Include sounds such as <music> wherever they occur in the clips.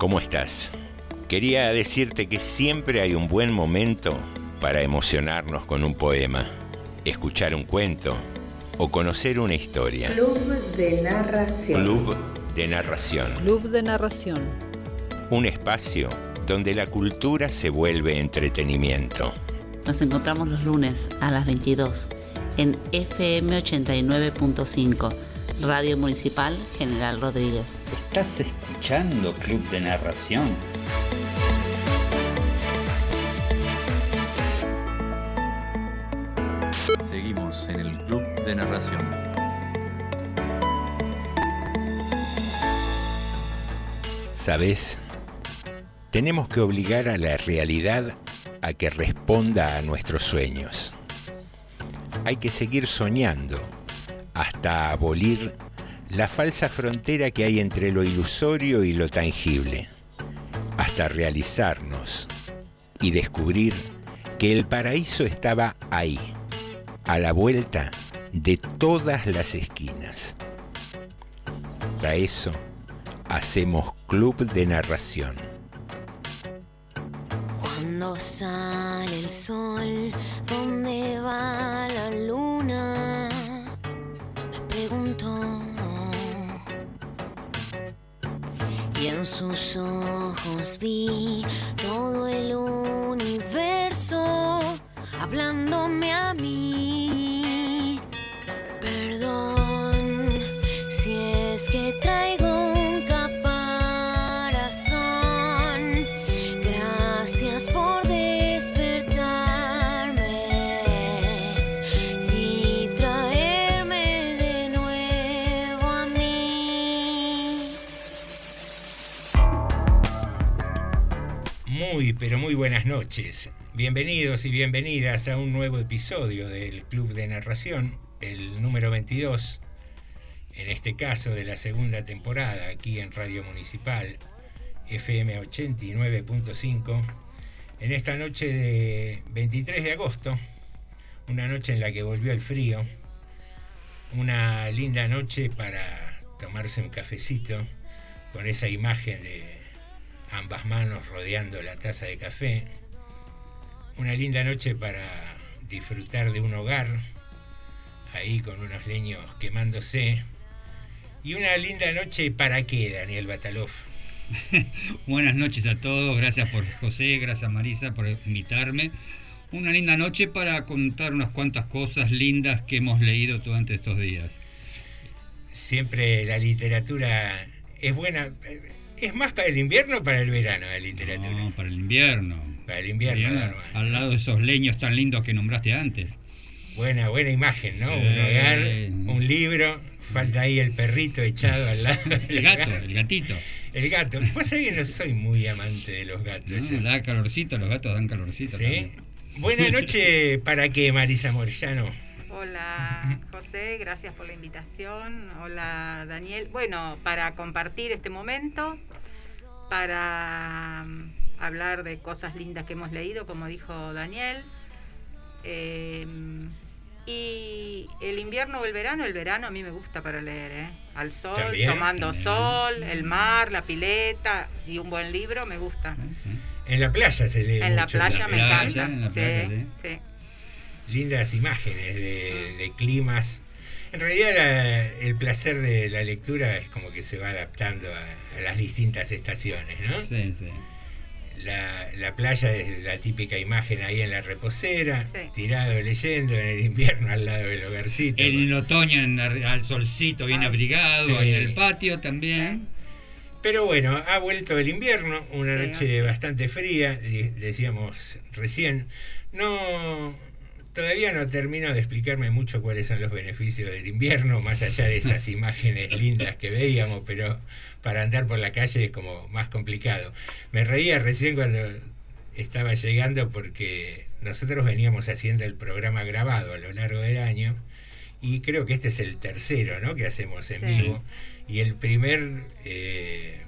¿Cómo estás? Quería decirte que siempre hay un buen momento para emocionarnos con un poema, escuchar un cuento o conocer una historia. Club de narración. Club de narración. Club de narración. Un espacio donde la cultura se vuelve entretenimiento. Nos encontramos los lunes a las 22 en FM 89.5, Radio Municipal General Rodríguez. ¿Estás escuchando Club de Narración? Seguimos en el Club de Narración. ¿Sabes? Tenemos que obligar a la realidad a que responda a nuestros sueños. Hay que seguir soñando hasta abolir la falsa frontera que hay entre lo ilusorio y lo tangible, hasta realizarnos y descubrir que el paraíso estaba ahí, a la vuelta de todas las esquinas. Para eso hacemos club de narración. Cuando sale el sol, ¿dónde va Y en sus ojos vi todo el universo hablándome a mí. Pero muy buenas noches. Bienvenidos y bienvenidas a un nuevo episodio del Club de Narración, el número 22, en este caso de la segunda temporada, aquí en Radio Municipal, FM 89.5, en esta noche de 23 de agosto, una noche en la que volvió el frío, una linda noche para tomarse un cafecito con esa imagen de ambas manos rodeando la taza de café. Una linda noche para disfrutar de un hogar, ahí con unos leños quemándose. Y una linda noche para qué, Daniel Batalov. <laughs> Buenas noches a todos, gracias por José, gracias Marisa por invitarme. Una linda noche para contar unas cuantas cosas lindas que hemos leído durante estos días. Siempre la literatura es buena. ¿Es más para el invierno o para el verano la literatura? No, para el invierno. Para el invierno, Bien, normal. al lado de esos leños tan lindos que nombraste antes. Buena, buena imagen, ¿no? Sí. Un hogar, un libro, falta ahí el perrito echado al lado. <laughs> del El gato, hogar. el gatito. El gato. Pues sabés que no soy muy amante de los gatos. ¿no? Da calorcito, los gatos dan calorcito. ¿Sí? también. Buena noche para qué, Marisa Morellano. Hola José, gracias por la invitación. Hola Daniel. Bueno, para compartir este momento, para mm, hablar de cosas lindas que hemos leído, como dijo Daniel. Eh, y el invierno o el verano, el verano a mí me gusta para leer, ¿eh? Al sol, También, tomando sol, el mar, la pileta y un buen libro, me gusta. En la playa se lee En la playa me playa, encanta. en la sí, playa, sí. sí. Lindas imágenes de, de climas. En realidad la- el placer de la lectura es como que se va adaptando a, a las distintas estaciones, ¿no? Sí, sí. La, la playa es la típica imagen ahí en la reposera, Sí. tirado leyendo, en el invierno al lado del hogarcito. En el otoño en la- al solcito bien Ah, abrigado, sí. en el patio también. Pero bueno, ha vuelto el invierno, una Sí, noche bastante fría, decíamos recién. No, todavía no termino de explicarme mucho cuáles son los beneficios del invierno, más allá de esas <laughs> imágenes lindas que veíamos, pero para andar por la calle es como más complicado. Me reía recién cuando estaba llegando porque nosotros veníamos haciendo el programa grabado a lo largo del año y creo que este es el tercero ¿no? que hacemos en Sí. vivo. Y el primer eh,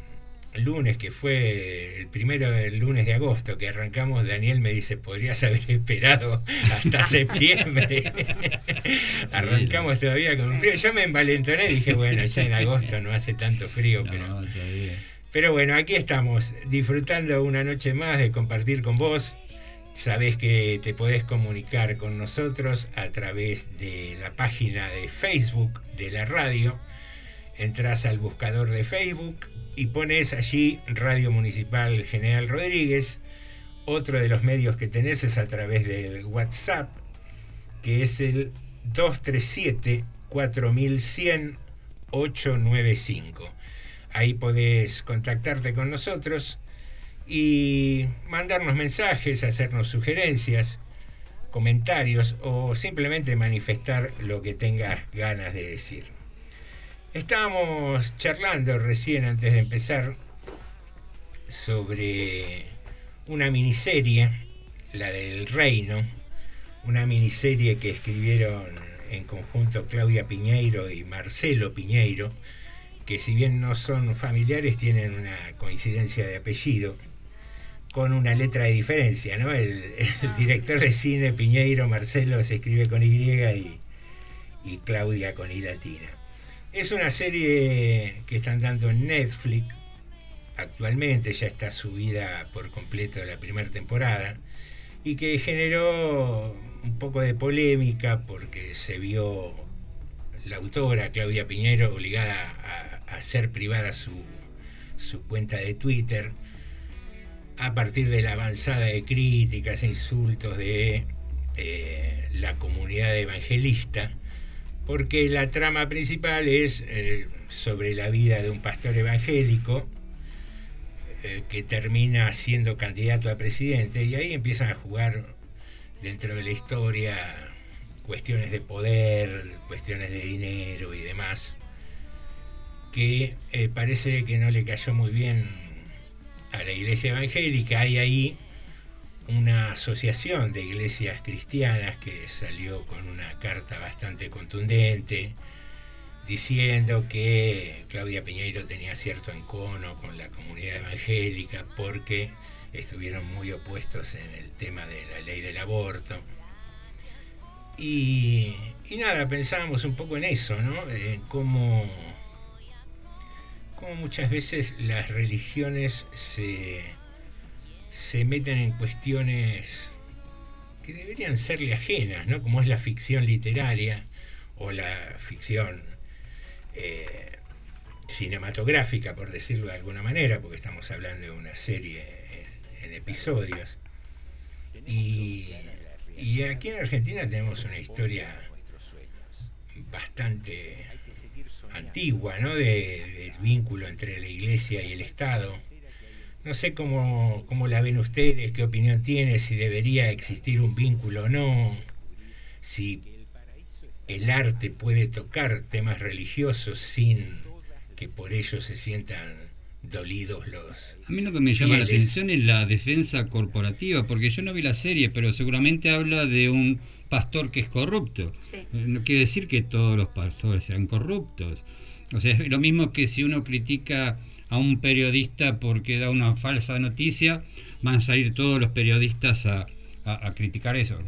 lunes, que fue el primero del lunes de agosto que arrancamos, Daniel me dice, podrías haber esperado hasta <laughs> septiembre. Arrancamos todavía con frío. Yo me envalentoné y dije, bueno, ya en agosto no hace tanto frío, pero... No. Pero bueno, aquí estamos, disfrutando una noche más de compartir con vos. Sabés que te podés comunicar con nosotros a través de la página de Facebook de la radio. Entrás al buscador de Facebook y pones allí Radio Municipal General Rodríguez. Otro de los medios que tenés es a través del WhatsApp, que es el 237 4100 895. Ahí podés contactarte con nosotros y mandarnos mensajes, hacernos sugerencias, comentarios o simplemente manifestar lo que tengas ganas de decir. Estábamos charlando recién antes de empezar sobre una miniserie, la del Reino, una miniserie que escribieron en conjunto Claudia Piñeiro y Marcelo Piñeiro, que si bien no son familiares, tienen una coincidencia de apellido, con una letra de diferencia, ¿no? El, Ah. director de cine Piñeiro, Marcelo, se escribe con Y y, y Claudia con I latina. Es una serie que están dando en Netflix. Actualmente, ya está subida por completo la primera temporada, y que generó un poco de polémica porque se vio la autora, Claudia Piñero, obligada a, hacer privada su, su cuenta de Twitter a partir de la avanzada de críticas e insultos de eh, la comunidad evangelista, porque la trama principal es eh, sobre la vida de un pastor evangélico eh, que termina siendo candidato a presidente y ahí empiezan a jugar dentro de la historia cuestiones de poder, cuestiones de dinero y demás, que eh, parece que no le cayó muy bien a la iglesia evangélica. Hay ahí una asociación de iglesias cristianas que salió con una carta bastante contundente diciendo que Claudia Piñeiro tenía cierto encono con la comunidad evangélica porque estuvieron muy opuestos en el tema de la ley del aborto. Y, y nada, pensábamos un poco en eso, ¿no? En cómo, cómo muchas veces las religiones se, se meten en cuestiones que deberían serle ajenas, ¿no? Como es la ficción literaria o la ficción eh, cinematográfica, por decirlo de alguna manera, porque estamos hablando de una serie en, episodios. Y, y aquí en Argentina tenemos una historia bastante antigua, ¿no? De- del vínculo entre la iglesia y el Estado. No sé cómo, cómo la ven ustedes, qué opinión tiene, si debería existir un vínculo o no, si el arte puede tocar temas religiosos sin que por ello se sientan dolidos los... A mí lo que me llama la atención es la defensa corporativa, porque yo no vi la serie, pero seguramente habla de un pastor que es corrupto. Sí. No quiere decir que todos los pastores sean corruptos. O sea, es lo mismo que si uno critica a un periodista porque da una falsa noticia, van a salir todos los periodistas a, a- a criticar eso.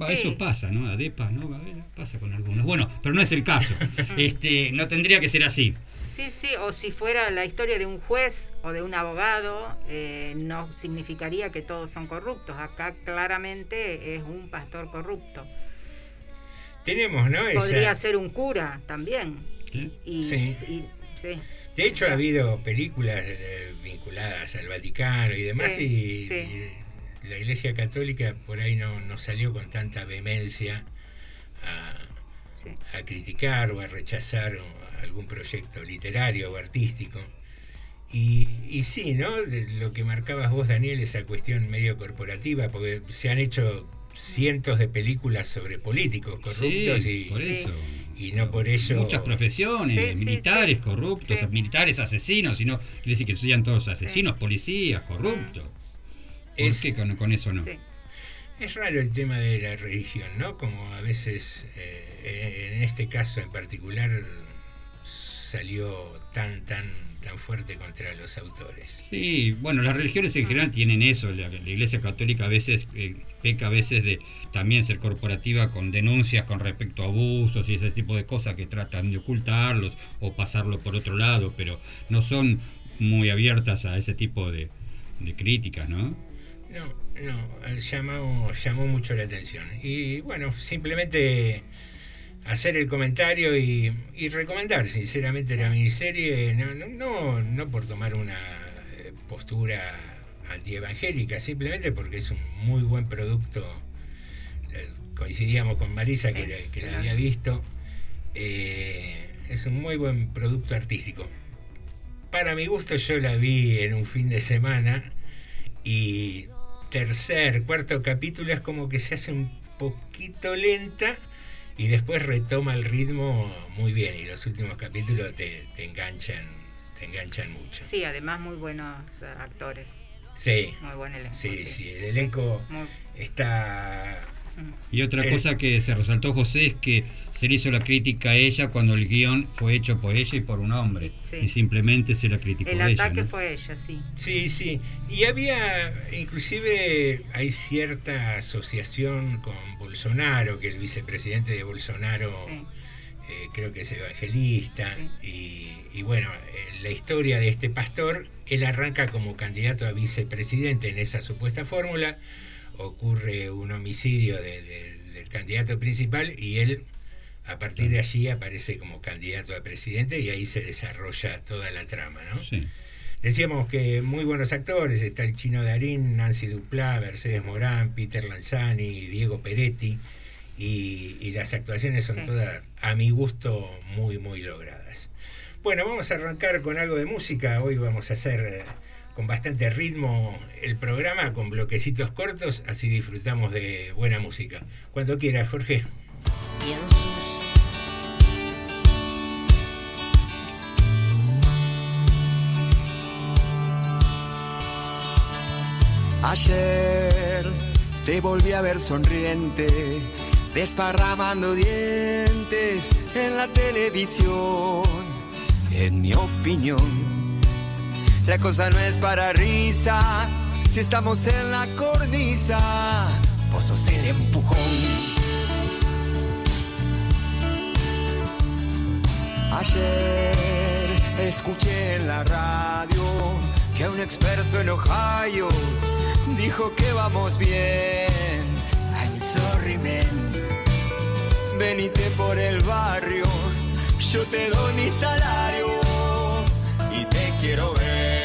Va, Sí. Eso pasa, ¿no? Adepa, ¿no? A ver, pasa con algunos. Bueno, pero no es el caso. <laughs> Este, no tendría que ser así. Sí, sí, o si fuera la historia de un juez o de un abogado, eh, no significaría que todos son corruptos. Acá claramente es un pastor corrupto. Tenemos, ¿no? Esa- Podría ser un cura también. Sí. y- sí. De hecho, ha habido películas eh, vinculadas al Vaticano y demás, Sí, y, sí. y la Iglesia Católica por ahí no, no salió con tanta vehemencia a, sí. a criticar o a rechazar algún proyecto literario o artístico. Y, y sí, ¿no? De lo que marcabas vos, Daniel, esa cuestión medio corporativa, porque se han hecho cientos de películas sobre políticos corruptos Sí, y, por eso. Y no por ello... Muchas profesiones, Sí, militares sí. corruptos, Sí. militares asesinos, sino quiere decir que sean todos asesinos, policías, corruptos. ¿Por Es- qué con, con eso no? sí. Es raro el tema de la religión, ¿no? Como a veces, eh, en este caso en particular, salió tan, tan, tan fuerte contra los autores. Sí, bueno, las religiones en general tienen eso. La, la Iglesia Católica a veces eh, peca a veces de también ser corporativa con denuncias con respecto a abusos y ese tipo de cosas que tratan de ocultarlos o pasarlo por otro lado, pero no son muy abiertas a ese tipo de, de críticas, ¿no? No, no, eh, llamó, llamó mucho la atención. Y bueno, simplemente hacer el comentario y, y recomendar sinceramente la miniserie, no, no, no, no por tomar una eh, postura antievangélica, simplemente porque es un muy buen producto. Eh, Coincidíamos con Marisa que, la- que la claro. había visto. Eh, es un muy buen producto artístico. Para mi gusto yo la vi en un fin de semana y tercer, cuarto capítulo es como que se hace un poquito lenta y después retoma el ritmo muy bien y los últimos capítulos te, te enganchan te enganchan mucho. Sí, además muy buenos actores. Sí, Muy buen elenco. sí, sí, el elenco Muy- está Y otra El- cosa que se resaltó José es que se le hizo la crítica a ella cuando el guion fue hecho por ella y por un hombre. Sí. Y simplemente se la criticó El a ella. ataque ¿no? fue ella, sí. Sí, sí. Y había, inclusive, hay cierta asociación con Bolsonaro, que el vicepresidente de Bolsonaro Sí. eh, creo que es evangelista. Y, y bueno, eh, la historia de este pastor, él arranca como candidato a vicepresidente en esa supuesta fórmula. Ocurre un homicidio de- de- del candidato principal y él, a partir de allí, aparece como candidato a presidente y ahí se desarrolla toda la trama, ¿no? Sí. Decíamos que muy buenos actores, está el Chino Darín, Nancy Duplá, Mercedes Morán, Peter Lanzani, Diego Peretti, y, y las actuaciones son Sí. todas, a mi gusto, muy, muy logradas. Bueno, vamos a arrancar con algo de música, hoy vamos a hacer eh, con bastante ritmo el programa, con bloquecitos cortos, así disfrutamos de buena música. Cuando quieras, Jorge. Ayer te volví a ver sonriente, desparramando dientes en la televisión. En mi opinión, la cosa no es para risa si estamos en la cornisa. Vos sos el empujón. Ayer escuché en la radio que un experto en Ohio dijo que vamos bien. I'm sorry, man. Venite por el barrio, yo te doy mi salario y te quiero ver.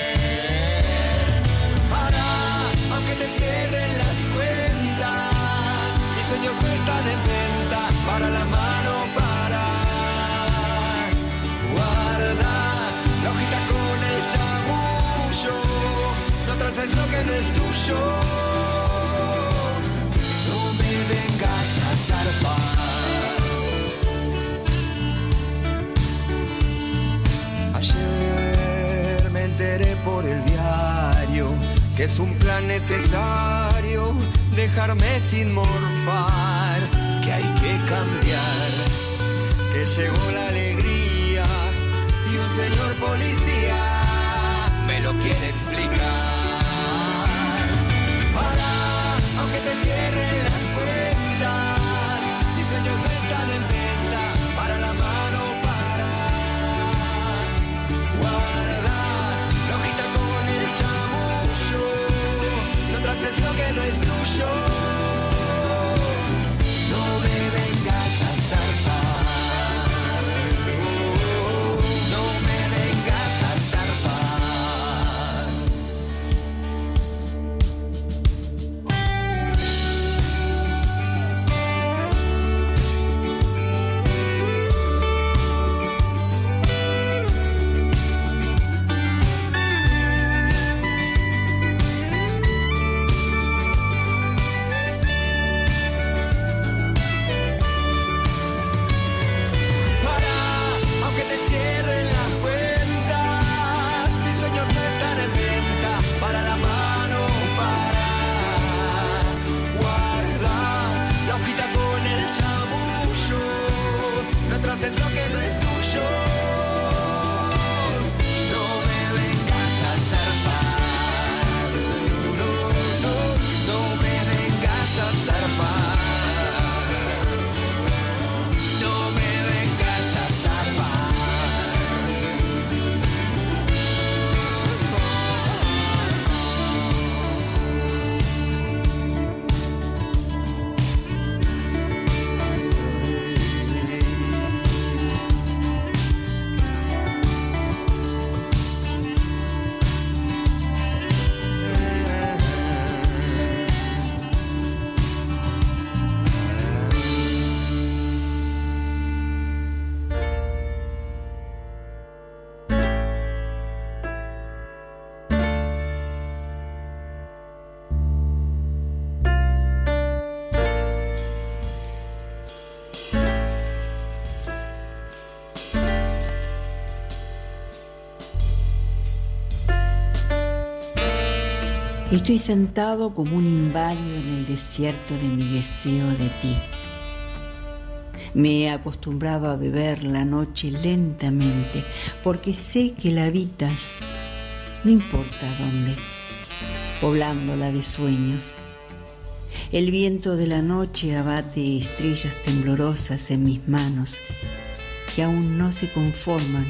Sueños no están en venta. Para la mano, para. Guarda la hojita con el chamullo, no traces lo que no es tuyo. No me vengas a zarpar. Ayer me enteré por el diario que es un plan necesario dejarme sin morfar, que hay que cambiar que llegó la alegría y un señor policía me lo quiere explicar. Estoy sentado como un inválido en el desierto de mi deseo de ti. Me he acostumbrado a beber la noche lentamente porque sé que la habitas, no importa dónde, poblándola de sueños. El viento de la noche abate estrellas temblorosas en mis manos que aún no se conforman,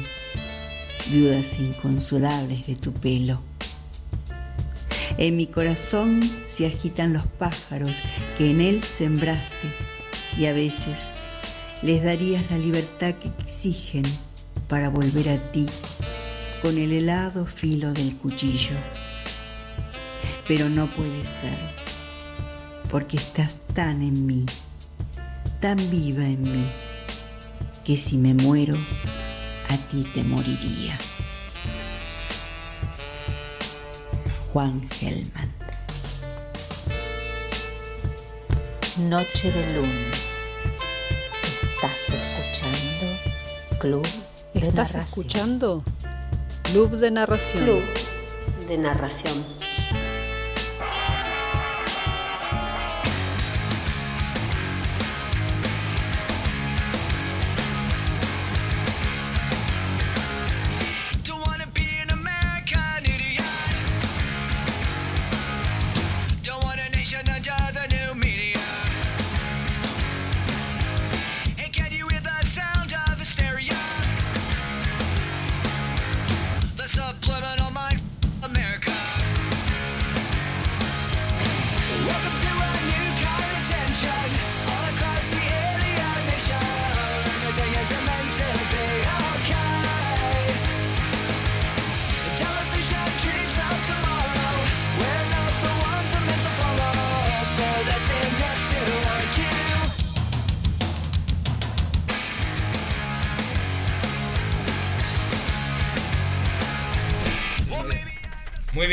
viudas inconsolables de tu pelo. En mi corazón se agitan los pájaros que en él sembraste y a veces les darías la libertad que exigen para volver a ti con el helado filo del cuchillo. Pero no puede ser, porque estás tan en mí, tan viva en mí, que si me muero, a ti te moriría. Juan Gelman. Noche de lunes. ¿Estás escuchando Club de ¿Estás Narración? escuchando Club de Narración? Club de narración.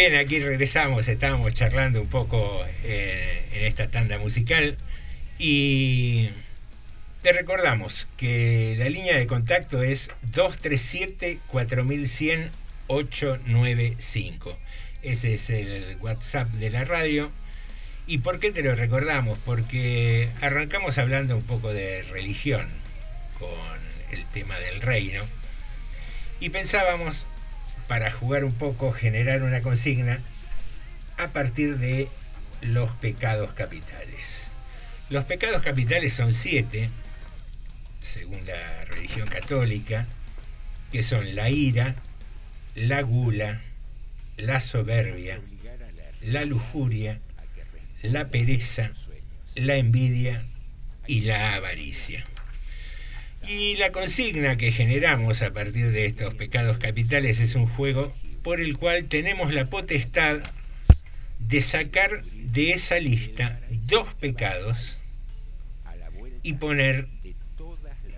Bien, aquí regresamos, estábamos charlando un poco eh, en esta tanda musical y te recordamos que la línea de contacto es 237-4100-895. Ese es el WhatsApp de la radio. ¿Y por qué te lo recordamos? Porque arrancamos hablando un poco de religión con el tema del reino y pensábamos para jugar un poco, generar una consigna a partir de los pecados capitales. Los pecados capitales son siete, según la religión católica, que son la ira, la gula, la soberbia, la lujuria, la pereza, la envidia y la avaricia. Y la consigna que generamos a partir de estos pecados capitales es un juego por el cual tenemos la potestad de sacar de esa lista dos pecados y poner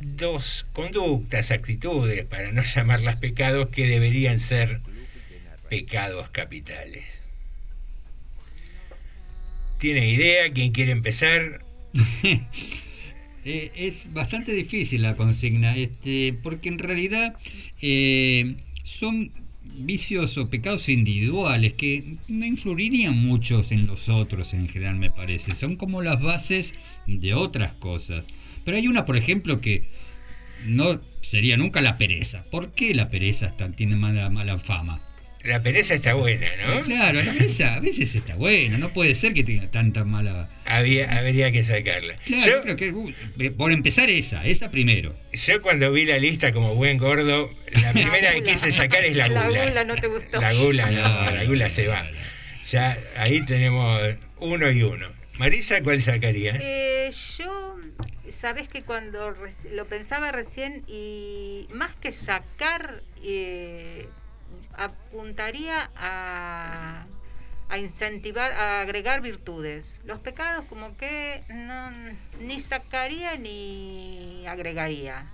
dos conductas, actitudes, para no llamarlas pecados, que deberían ser pecados capitales. ¿Tiene idea? ¿Quién quiere empezar? <laughs> Eh, es bastante difícil la consigna, este, porque en realidad eh, son vicios o pecados individuales que no influirían muchos en los otros en general, me parece. Son como las bases de otras cosas. Pero hay una, por ejemplo, que no sería nunca la pereza. ¿Por qué la pereza tiene mala, mala fama? La pereza está buena, ¿no? Claro, la pereza a veces está buena, no puede ser que tenga tanta mala... Había, habría que sacarla. Claro, yo creo que uh, por empezar esa, esa primero. Yo cuando vi la lista como buen gordo, la primera que quise sacar es la La gula. gula no te gustó. La gula no, No, la gula se va. Ya ahí tenemos uno y uno. Marisa, ¿cuál sacaría? Eh, yo, sabes que cuando lo pensaba recién y más que sacar, eh, apuntaría a, a incentivar, a agregar virtudes. Los pecados como que no, ni sacaría ni agregaría.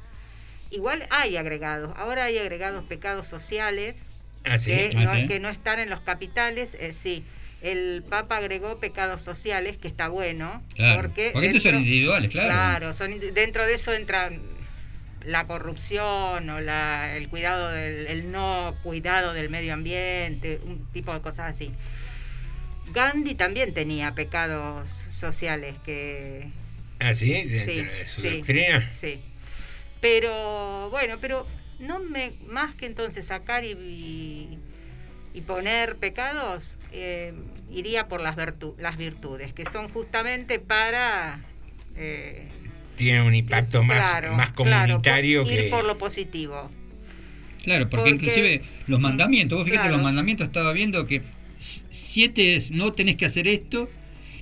Igual hay agregados, ahora hay agregados pecados sociales Ah, sí. que, Ah, no, sí. que no están en los capitales, eh, sí. El Papa agregó pecados sociales, que está bueno. Claro, Porque, porque estos son individuales, claro. Claro, son, dentro de eso entra la corrupción o la, el cuidado del el no cuidado del medio ambiente, un tipo de cosas así. Gandhi también tenía pecados sociales que Ah, sí, dentro Sí, de su sí, doctrina. Sí. Pero bueno, pero no me más que entonces sacar y, y, y poner pecados, eh, iría por las, virtu- las virtudes, que son justamente para eh, Tiene un impacto más, claro, más claro, comunitario por- que. ir por lo positivo. Claro, porque, Porque- inclusive los mandamientos, vos fíjate, claro. los mandamientos estaba viendo que siete es no tenés que hacer esto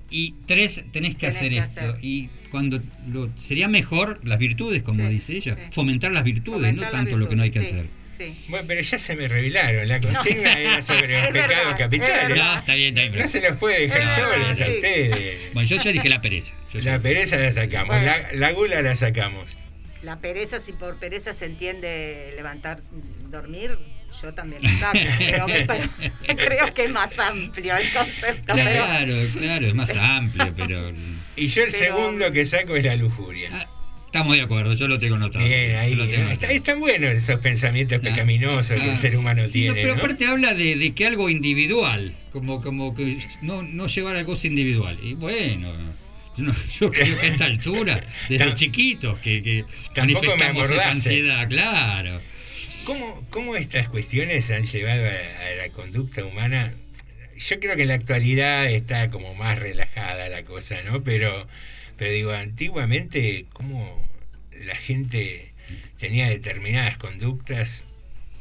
y tres tenés que Tenés hacer que esto. hacer. Y cuando lo, sería mejor las virtudes, como dice ella, fomentar las virtudes, Fomentar no tanto lo que no hay que hacer. Sí, Bueno, pero ya se me revelaron. La consigna era sobre <laughs> los pecados capitales. No, está bien, está bien. No se los puede dejar verdad, solos a ustedes. Bueno, yo ya dije la pereza. Yo La pereza la sacamos, Bueno. la, la gula la sacamos. La pereza, si por pereza se entiende levantar, dormir, yo también lo saco. <laughs> pero creo que es más amplio el concepto. pero- Claro, claro, es más amplio, pero Y yo el Pero- segundo que saco es la lujuria. Ah, estamos de acuerdo, yo lo tengo notado. Bien, ahí. Lo tengo notado. están buenos esos pensamientos pecaminosos que Ah. el ser humano Sí, no, tiene. pero ¿no? aparte habla de, de que algo individual, como, como que no, no llevar al goce individual. Y bueno, yo, no- yo <laughs> creo que a esta altura, desde chiquitos, que, que manifestamos esa ansiedad, claro. ¿Cómo, ¿Cómo estas cuestiones han llevado a, a la conducta humana? Yo creo que en la actualidad está como más relajada la cosa, ¿no? Pero, pero digo, antiguamente, ¿cómo la gente tenía determinadas conductas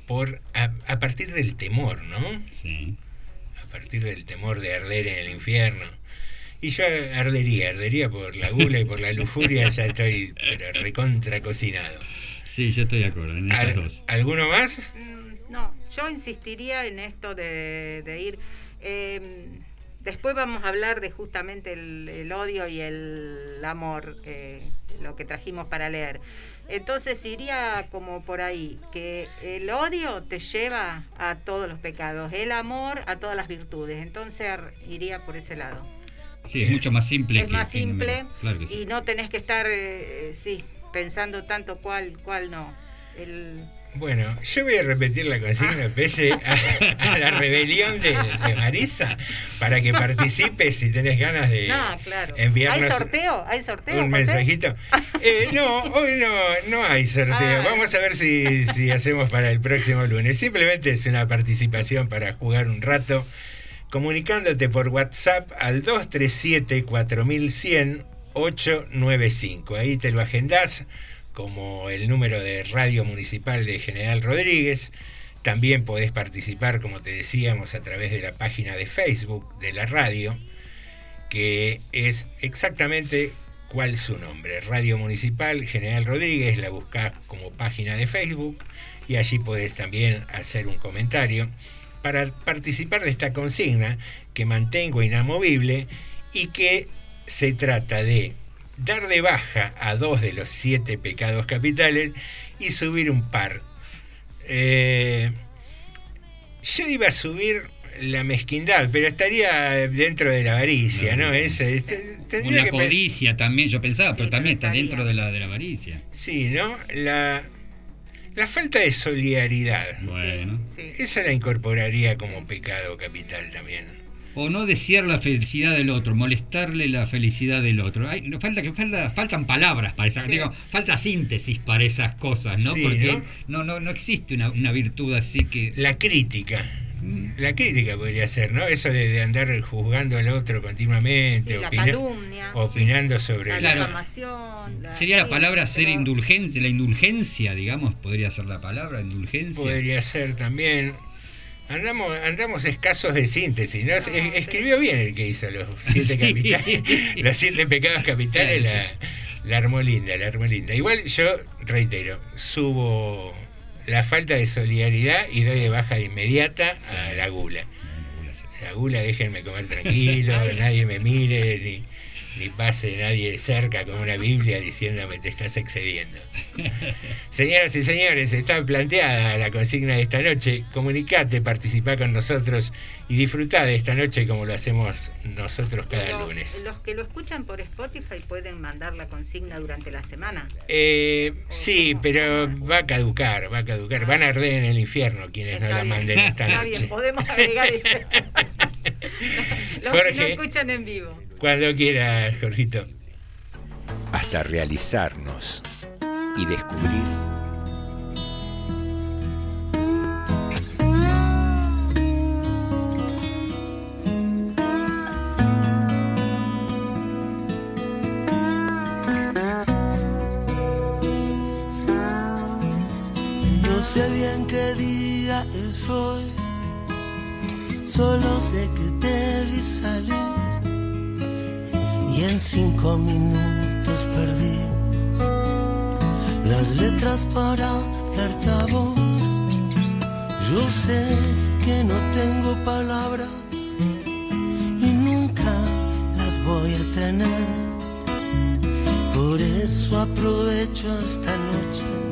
por a, a partir del temor, ¿no? Sí. A partir del temor de arder en el infierno. Y yo ardería, ardería por la gula y por la lujuria, ya estoy pero recontra cocinado. Sí, yo estoy de acuerdo en esas Al- dos. ¿Alguno más? Mm, No, yo insistiría en esto de, de ir. eh, después vamos a hablar de justamente el, el odio y el amor, eh, lo que trajimos para leer. Entonces iría como por ahí, que el odio te lleva a todos los pecados, el amor a todas las virtudes. Entonces iría por ese lado. Sí, es mucho más simple es que. más simple número. Claro que sí. y no tenés que estar, eh, sí, pensando tanto cuál, cuál no. El, Bueno, yo voy a repetir la consigna pese a, a la rebelión de, de Marisa para que participes si tenés ganas de no, claro. enviarnos ¿Hay sorteo? ¿Hay sorteo? un mensajito. <laughs> Eh, no, hoy no, no hay sorteo. Ah. Vamos a ver si, si hacemos para el próximo lunes. Simplemente es una participación para jugar un rato, comunicándote por WhatsApp al 237-4100-895. Ahí te lo agendás como el número de Radio Municipal de General Rodríguez. También podés participar, como te decíamos, a través de la página de Facebook de la radio, que es exactamente cuál su nombre. Radio Municipal General Rodríguez, la buscás como página de Facebook y allí podés también hacer un comentario para participar de esta consigna que mantengo inamovible y que se trata de dar de baja a dos de los siete pecados capitales y subir un par. Eh, yo iba a subir la mezquindad, pero estaría dentro de la avaricia, ¿no? Es, es- tendría Una que pe- codicia también, yo pensaba, pero también está estaría. dentro de la, de la avaricia. Sí, ¿no? La, la falta de solidaridad. Bueno. Sí. Esa la incorporaría como pecado capital también. O no desear la felicidad del otro, molestarle la felicidad del otro. Ay, no, falta que falta, faltan palabras para esas, Sí. digo, falta síntesis para esas cosas, ¿no? Sí, Porque ¿no? ¿no? No, no, existe una, una virtud así que. La crítica. Mm. La crítica podría ser, ¿no? Eso de, de andar juzgando al otro continuamente, Sí, la calumnia. opinando sobre La Claro. la- Sería la palabra ser indulgencia, la indulgencia, digamos, podría ser la palabra, indulgencia. Podría ser también. Andamos, andamos escasos de síntesis, ¿no? Es- pero- Escribió bien el que hizo los <laughs> siete capitales, los siete pecados capitales, la, la armó linda, la armó linda. Igual yo reitero, subo la falta de solidaridad y doy de baja de inmediata a la gula. La gula, déjenme comer <laughs> tranquilo, nadie me mire, ni, ni pase nadie cerca con una Biblia diciéndome te estás excediendo. <laughs> Señoras y señores, está planteada la consigna de esta noche. Comunicate, participá con nosotros y disfrutá de esta noche como lo hacemos nosotros cada Los- lunes. Los que lo escuchan por Spotify pueden mandar la consigna durante la semana. Eh, sí, pero va a caducar, va a caducar. Van a arder en el infierno quienes no Está la bien, manden esta Está noche. bien, podemos agregar ese. <laughs> Los que no escuchan en vivo. Cuando quieras, Jorgito. Hasta realizarnos y descubrir. No sé bien qué día es hoy, solo sé que te vi salir y en cinco minutos perdí las letras para darte a vos. Yo sé que no tengo palabras y nunca las voy a tener. Por eso aprovecho esta noche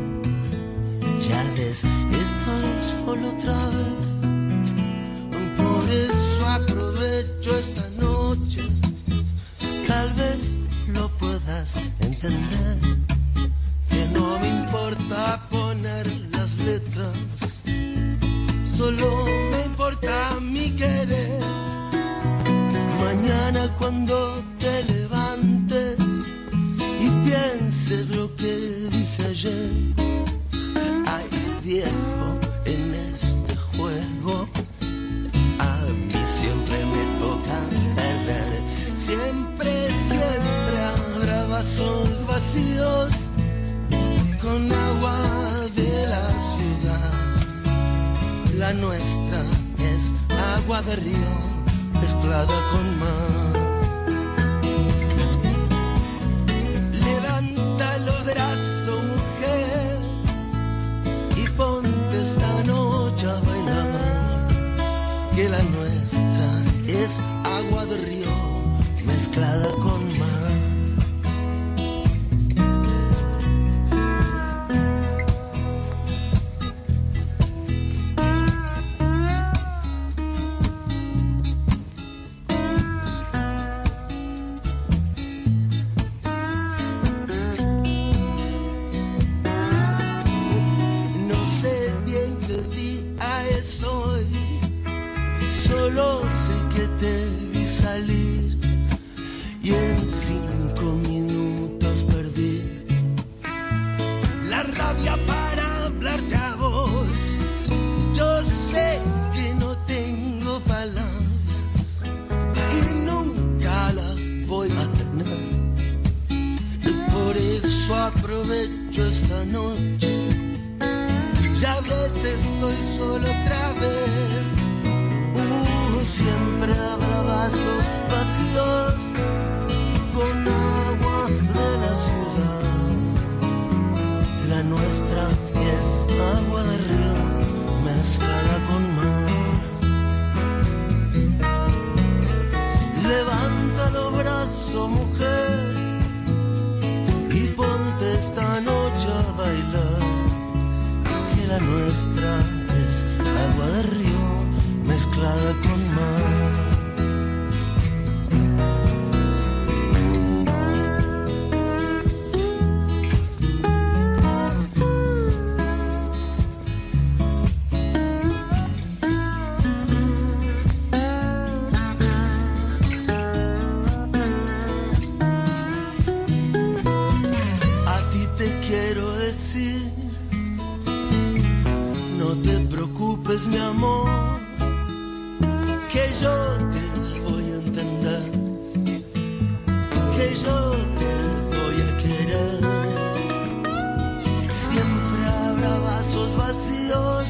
ya ves, estoy solo otra vez. Por eso aprovecho esta noche. Tal vez lo puedas entender. Que no me importa poner las letras. Solo me importa mi querer. Mañana cuando te levantes y pienses lo que dije ayer. Ay, viejo, con agua de la ciudad. La nuestra es agua de río mezclada con mar. Levanta los brazos, mujer y ponte esta noche a bailar. Que la nuestra es agua de río mezclada con vacíos.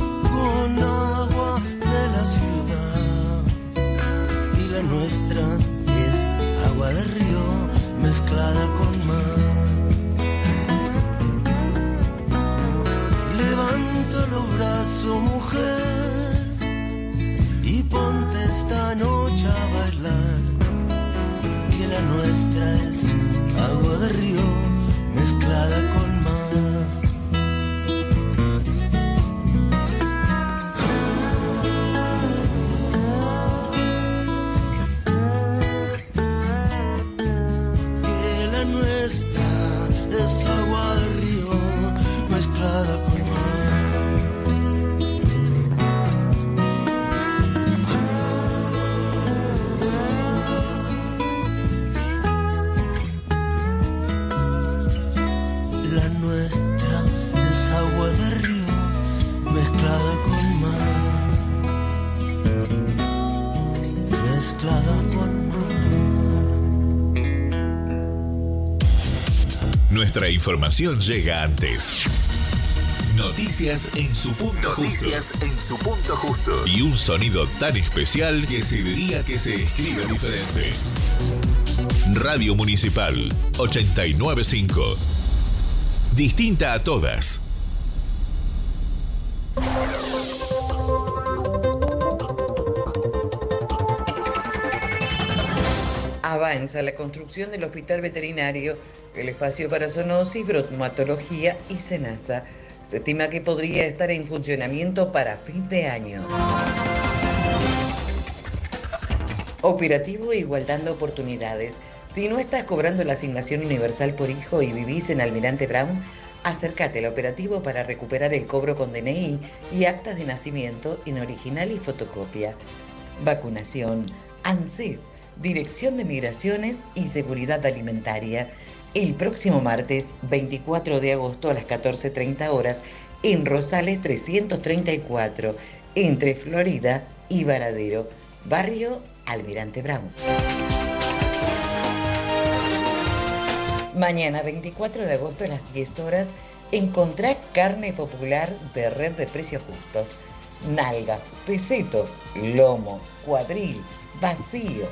Agua información llega antes. Noticias en su punto Noticias justo. en su punto justo. Y un sonido tan especial que se diría que se escribe diferente. Radio Municipal 895. Distinta a todas. Avanza la construcción del hospital veterinario, el espacio para zoonosis, bromatología y cenaza. Se estima que podría estar en funcionamiento para fin de año. Operativo Igualdad de Oportunidades. Si no estás cobrando la asignación universal por hijo y vivís en Almirante Brown, acércate al operativo para recuperar el cobro con DNI y actas de nacimiento en original y fotocopia. Vacunación. ANSES, Dirección de Migraciones y Seguridad Alimentaria. El próximo martes 24 de agosto a las 14.30 horas en Rosales 334, entre Florida y Varadero, barrio Almirante Brown. Mañana 24 de agosto a las 10 horas encontrá carne popular de red de precios justos. Nalga, peseto, lomo, cuadril, vacío,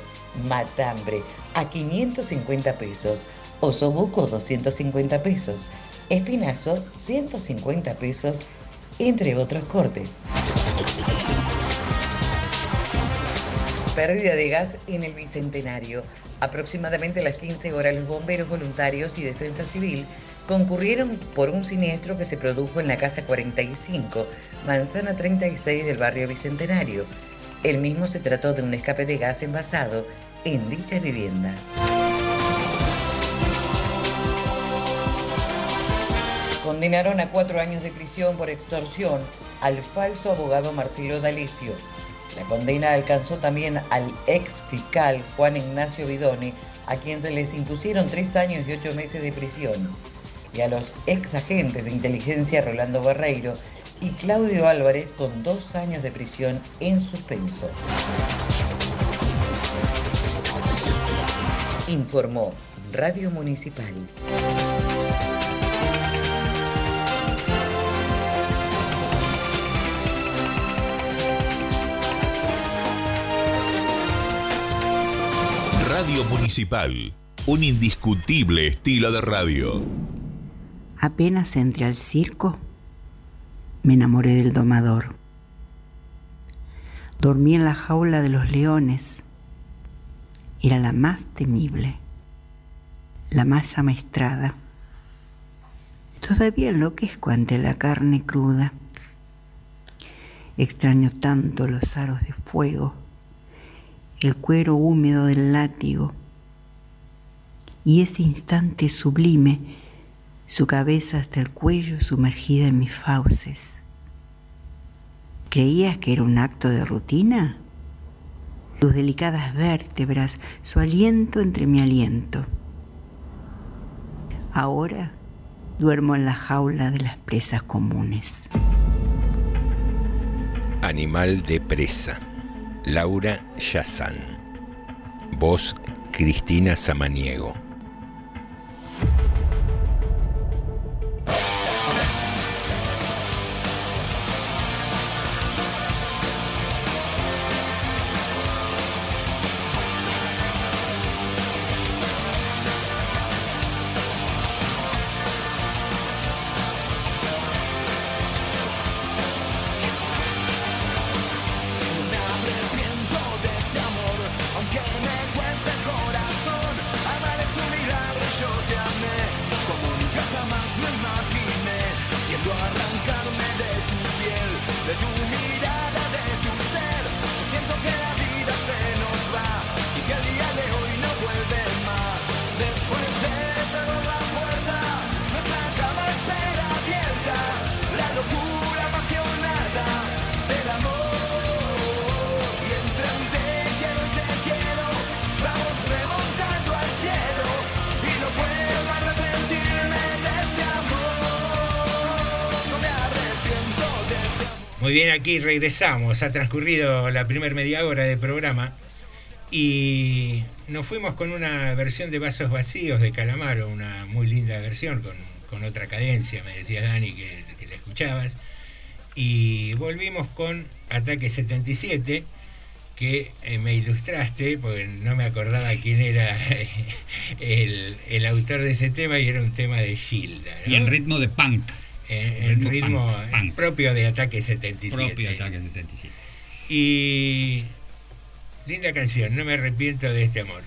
matambre a 550 pesos. Osobuco 250 pesos. Espinazo 150 pesos, entre otros cortes. Pérdida de gas en el Bicentenario. Aproximadamente a las 15 horas los bomberos voluntarios y defensa civil concurrieron por un siniestro que se produjo en la casa 45, manzana 36 del barrio Bicentenario. El mismo se trató de un escape de gas envasado en dicha vivienda. Condenaron a cuatro años de prisión por extorsión al falso abogado Marcelo D'Alessio. La condena alcanzó también al ex fiscal Juan Ignacio Bidoni, a quien se les impusieron tres años y ocho meses de prisión, y a los ex agentes de inteligencia Rolando Barreiro y Claudio Álvarez con dos años de prisión en suspenso. Informó Radio Municipal. Radio Municipal. Un indiscutible estilo de radio. Apenas entré al circo, me enamoré del domador. Dormí en la jaula de los leones. Era la más temible, la más amaestrada. Todavía enloquezco ante la carne cruda. Extraño tanto los aros de fuego, el cuero húmedo del látigo y ese instante sublime, su cabeza hasta el cuello sumergida en mis fauces. ¿Creías que era un acto de rutina? Tus delicadas vértebras, su aliento entre mi aliento. Ahora duermo en la jaula de las presas comunes. Animal de presa. Laura Yazán. Voz Cristina Samaniego. Muy bien, aquí regresamos. Ha transcurrido la primera media hora del programa Y nos fuimos con una versión de Vasos Vacíos de Calamaro, una muy linda versión con, con otra cadencia, me decía Dani que, la escuchabas. Y volvimos con Ataque 77, que eh, me ilustraste, porque no me acordaba quién era <laughs> el, el autor de ese tema y era un tema de Gilda. Y en ritmo de punk. Eh, el ritmo, punk, punk. propio de Ataque 77. Propio Ataque 77. Y linda canción, no me arrepiento de este amor.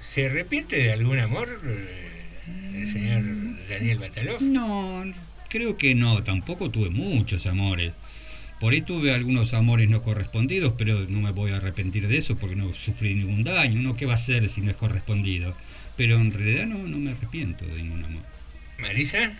¿Se arrepiente de algún amor eh, el señor Daniel Batalov? No, creo que no, tampoco tuve muchos amores. Por ahí tuve algunos amores no correspondidos, pero no me voy a arrepentir de eso porque no sufrí ningún daño. ¿Uno qué va a hacer si no es correspondido? Pero en realidad no, no me arrepiento de ningún amor. ¿Marisa?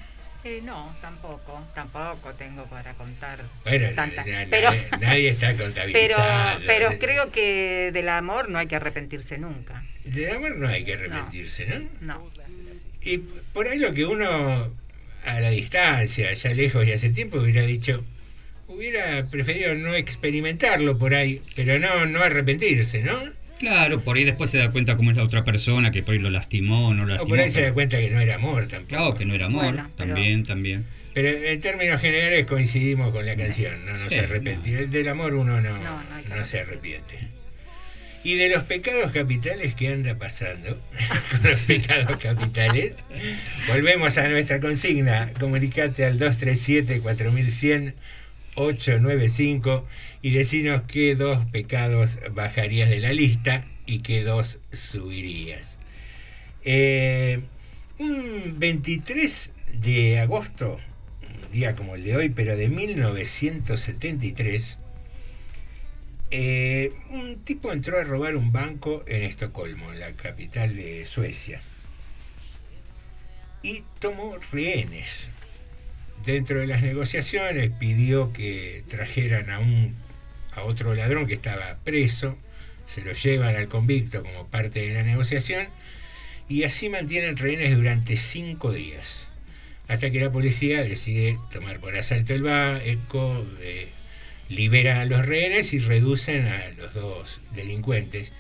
Eh, no, tampoco, tampoco tengo para contar. Bueno, tantas. na- na- pero, nadie está <laughs> pero, contabilizado. pero creo que del amor no hay que arrepentirse nunca. Del amor no hay que arrepentirse, ¿no? No. Y por ahí lo que uno a la distancia, ya lejos y hace tiempo, hubiera dicho, hubiera preferido no experimentarlo por ahí, pero no, no arrepentirse, ¿no? Claro, por ahí después se da cuenta cómo es la otra persona, que por ahí lo lastimó, no lo O lastimó. por ahí se da cuenta que no era amor tampoco. Claro, que no era amor, Bueno, pero- también, también. Pero en términos generales coincidimos con la canción, no, no Sí, se arrepentir. Del amor uno no, No, no se arrepiente. Y de los pecados capitales que anda pasando, <laughs> con los pecados capitales, volvemos a nuestra consigna. Comunicate al 237-4100-895 y decinos qué dos pecados bajarías de la lista y qué dos subirías. Eh, un 23 de agosto, un día como el de hoy, pero de 1973, eh, un tipo entró a robar un banco en Estocolmo, la capital de Suecia, y tomó rehenes. Dentro de las negociaciones pidió que trajeran a un a otro ladrón que estaba preso, se lo llevan al convicto como parte de la negociación y así mantienen rehenes durante cinco días, hasta que la policía decide tomar por asalto el banco, eh, libera a los rehenes y reducen a los dos delincuentes.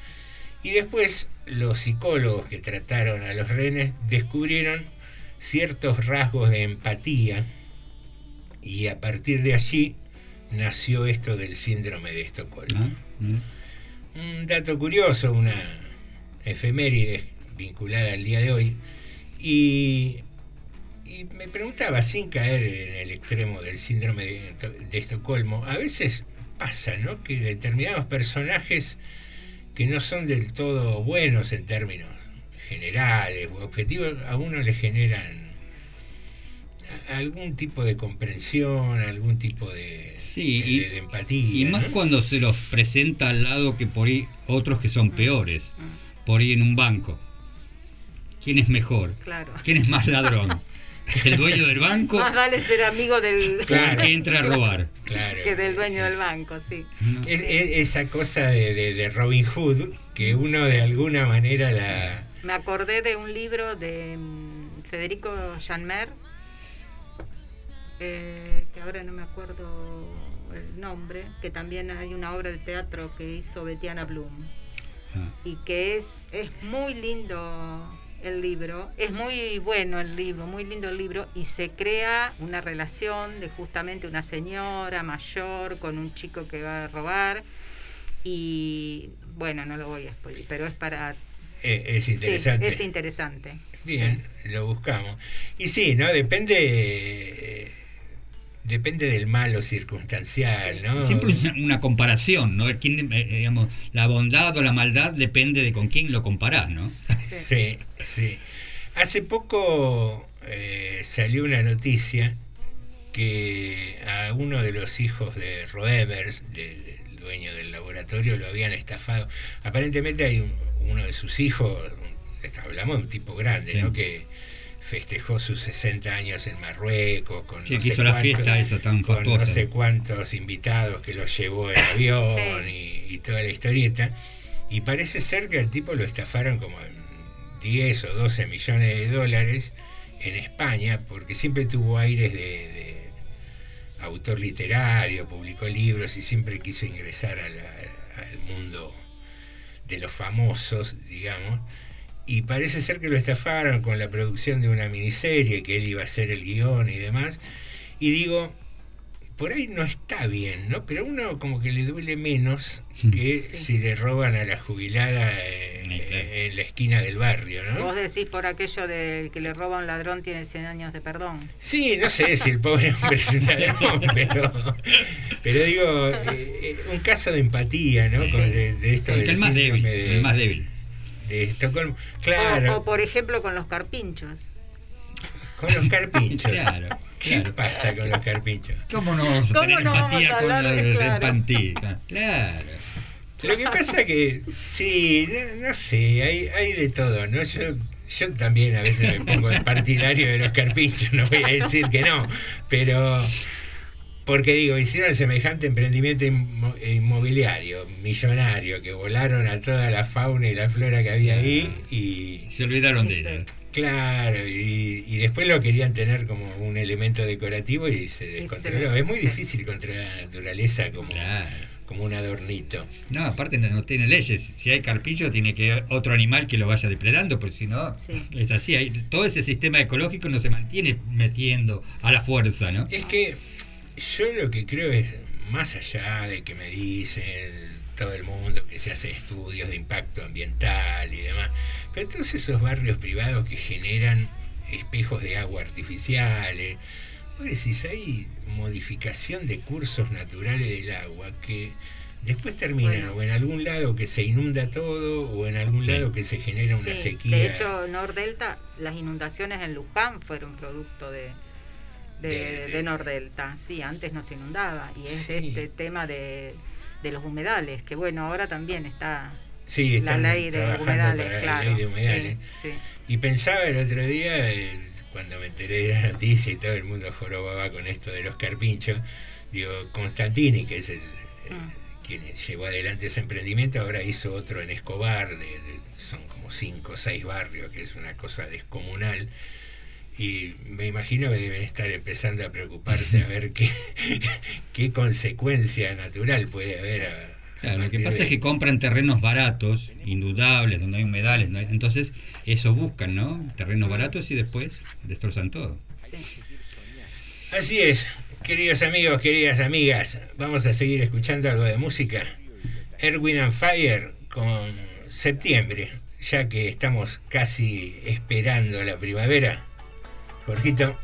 Y después los psicólogos que trataron a los rehenes descubrieron ciertos rasgos de empatía y a partir de allí nació esto del síndrome de Estocolmo. Ah. Un dato curioso, una efeméride vinculada al día de hoy. Y, y me preguntaba, sin caer en el extremo del síndrome de, de Estocolmo, a veces pasa, ¿no? Que determinados personajes que no son del todo buenos en términos generales o objetivos, a uno le generan algún tipo de comprensión, algún tipo de, Sí, de- y- de empatía. Y más ¿no? cuando se los presenta al lado que por ahí otros que son peores. Por ahí en un banco. ¿Quién es mejor? Claro. ¿Quién es más ladrón? <laughs> ¿El dueño del banco Más vale ser amigo del o el que entra a robar? Claro. que del dueño del banco, sí. Es, es- esa cosa de, de- de Robin Hood que uno de alguna manera la... Me acordé de un libro de mm, Federico Janmer, eh, que ahora no me acuerdo el nombre, que también hay una obra de teatro que hizo Betiana Bloom Ah. y que es, es muy lindo el libro, es muy bueno el libro, muy lindo el libro y se crea una relación de justamente una señora mayor con un chico que va a robar y bueno, no lo voy a spoiler, pero es para... eh, es sí, interesante. es interesante. Bien, lo buscamos. Y sí, ¿no? Depende... eh, Depende del malo circunstancial, ¿no? Siempre una, una comparación, ¿no? ¿Quién, eh, digamos, la bondad o la maldad depende de con quién lo comparás, ¿no? Sí, sí. Hace poco eh, salió una noticia que a uno de los hijos de Roemers, de- del dueño del laboratorio, lo habían estafado. Aparentemente hay un- uno de sus hijos, un- hablamos de un tipo grande, Sí. ¿no? Que festejó sus 60 años en Marruecos con Sí, no sé la cuántos- fiesta esa tan con no fastuosa. sé cuántos invitados que los llevó en <coughs> avión y, y toda la historieta. Y parece ser que al tipo lo estafaron como en 10 o 12 millones de dólares en España, porque siempre tuvo aires de, de autor literario, publicó libros y siempre quiso ingresar a la- al mundo de los famosos, digamos, y parece ser que lo estafaron con la producción de una miniserie, que él iba a hacer el guion y demás. Y digo, por ahí no está bien, ¿no? Pero a uno como que le duele menos <laughs> que si le roban a la jubilada eh, en la esquina del barrio, ¿no? Vos decís por aquello de que le roba a un ladrón tiene 100 años de perdón. Sí, no sé si el pobre hombre es un ladrón, <laughs> pero, pero digo, eh, eh, un caso de empatía, ¿no? Con- de, de esto El del que el más débil, de- el más débil. De Estocolmo. Claro. O, o, por ejemplo con los carpinchos. Con los carpinchos. <laughs> Claro, ¿Qué claro. pasa con los carpinchos? ¿Cómo no vamos a ¿Cómo tener no vamos empatía a con hablar los claro. empatía? Claro. Lo que pasa que, sí, no, no sé, hay, hay de todo, ¿no? Yo, yo también a veces me pongo el partidario de los carpinchos, no voy a decir que no, pero porque digo, hicieron semejante emprendimiento inmo- inmobiliario, millonario, que volaron a toda la fauna y la flora que había ahí y... Se olvidaron de ella. Claro, y, y después lo querían tener como un elemento decorativo y se descontroló. Es muy difícil controlar la naturaleza como, como un adornito. No, aparte no, no tiene leyes. Si hay carpillo, tiene que haber otro animal que lo vaya depredando, porque si no, es así. Hay, todo ese sistema ecológico no se mantiene metiendo a la fuerza, ¿no? Es que yo lo que creo es, más allá de que me dicen todo el mundo que se hace estudios de impacto ambiental y demás, pero todos esos barrios privados que generan espejos de agua artificiales, vos decís, hay modificación de cursos naturales del agua que después terminan Bueno. o en algún lado que se inunda todo o en algún Sí. lado que se genera una Sí, sequía. De hecho, Nordelta, las inundaciones en Luján fueron producto de, de, De- de Nordelta. Sí, antes no se inundaba. Y es Sí. este tema de, de los humedales, que bueno, ahora también está Sí, la ley de humedales, para claro. la ley de humedales. Sí, sí. Y pensaba el otro día, eh, cuando me enteré de la noticia y todo el mundo jorobaba con esto de los carpinchos, digo, Constantini, que es el, el- Mm. quien llevó adelante ese emprendimiento, ahora hizo otro en Escobar, de, de- son como cinco o seis barrios, que es una cosa descomunal. Y me imagino que deben estar empezando a preocuparse a ver qué, <laughs> qué consecuencia natural puede haber. a- Claro, lo que pasa de es que compran terrenos baratos, indudables, donde hay humedales, ¿no? entonces eso buscan, ¿no? Terrenos baratos y después destrozan todo. Así es, queridos amigos, queridas amigas, vamos a seguir escuchando algo de música. Erwin and Fire con septiembre, ya que estamos casi esperando la primavera. Jorgito.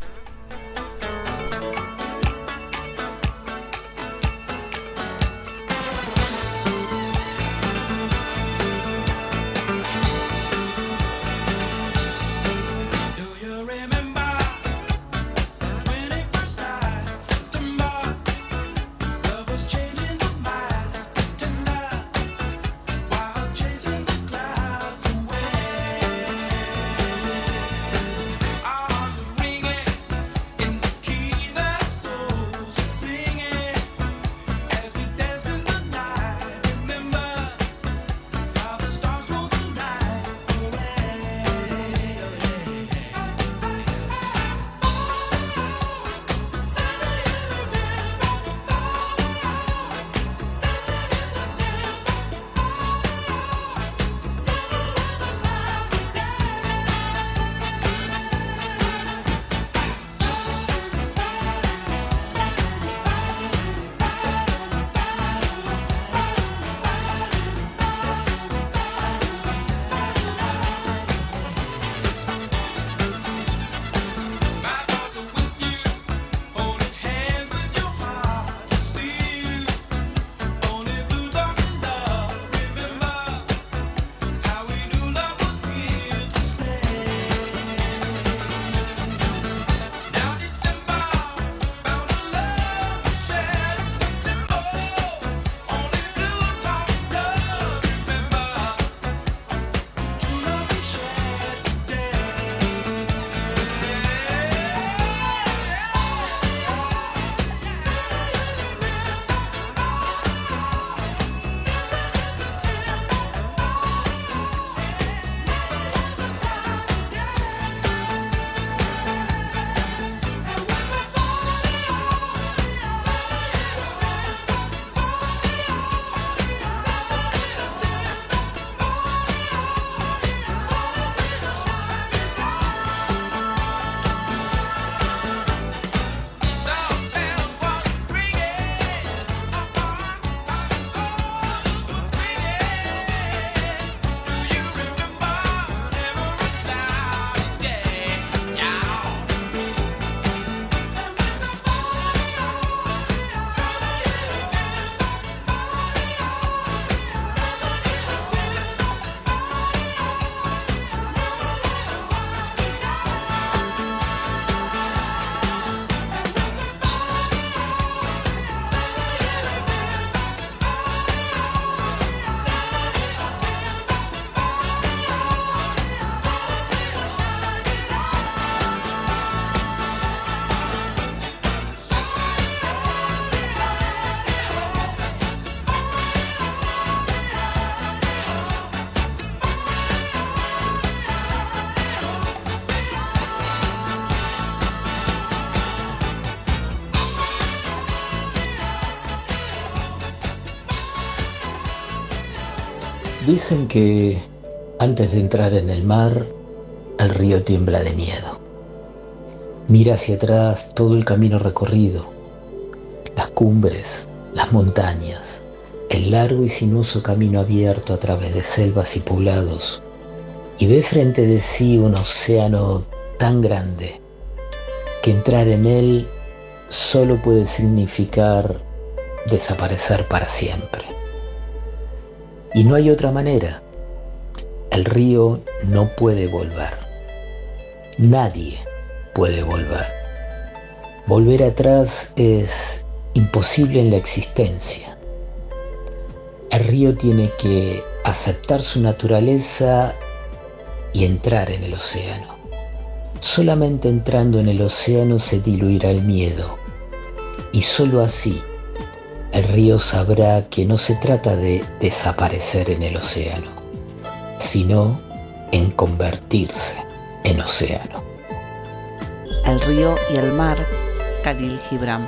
Dicen que antes de entrar en el mar, el río tiembla de miedo. Mira hacia atrás todo el camino recorrido, las cumbres, las montañas, el largo y sinuoso camino abierto a través de selvas y poblados, y ve frente de sí un océano tan grande que entrar en él solo puede significar desaparecer para siempre. Y no hay otra manera. El río no puede volver. Nadie puede volver. Volver atrás es imposible en la existencia. El río tiene que aceptar su naturaleza y entrar en el océano. Solamente entrando en el océano se diluirá el miedo. Y sólo así el río sabrá que no se trata de desaparecer en el océano, sino en convertirse en océano. El río y el mar, Khalil Gibran.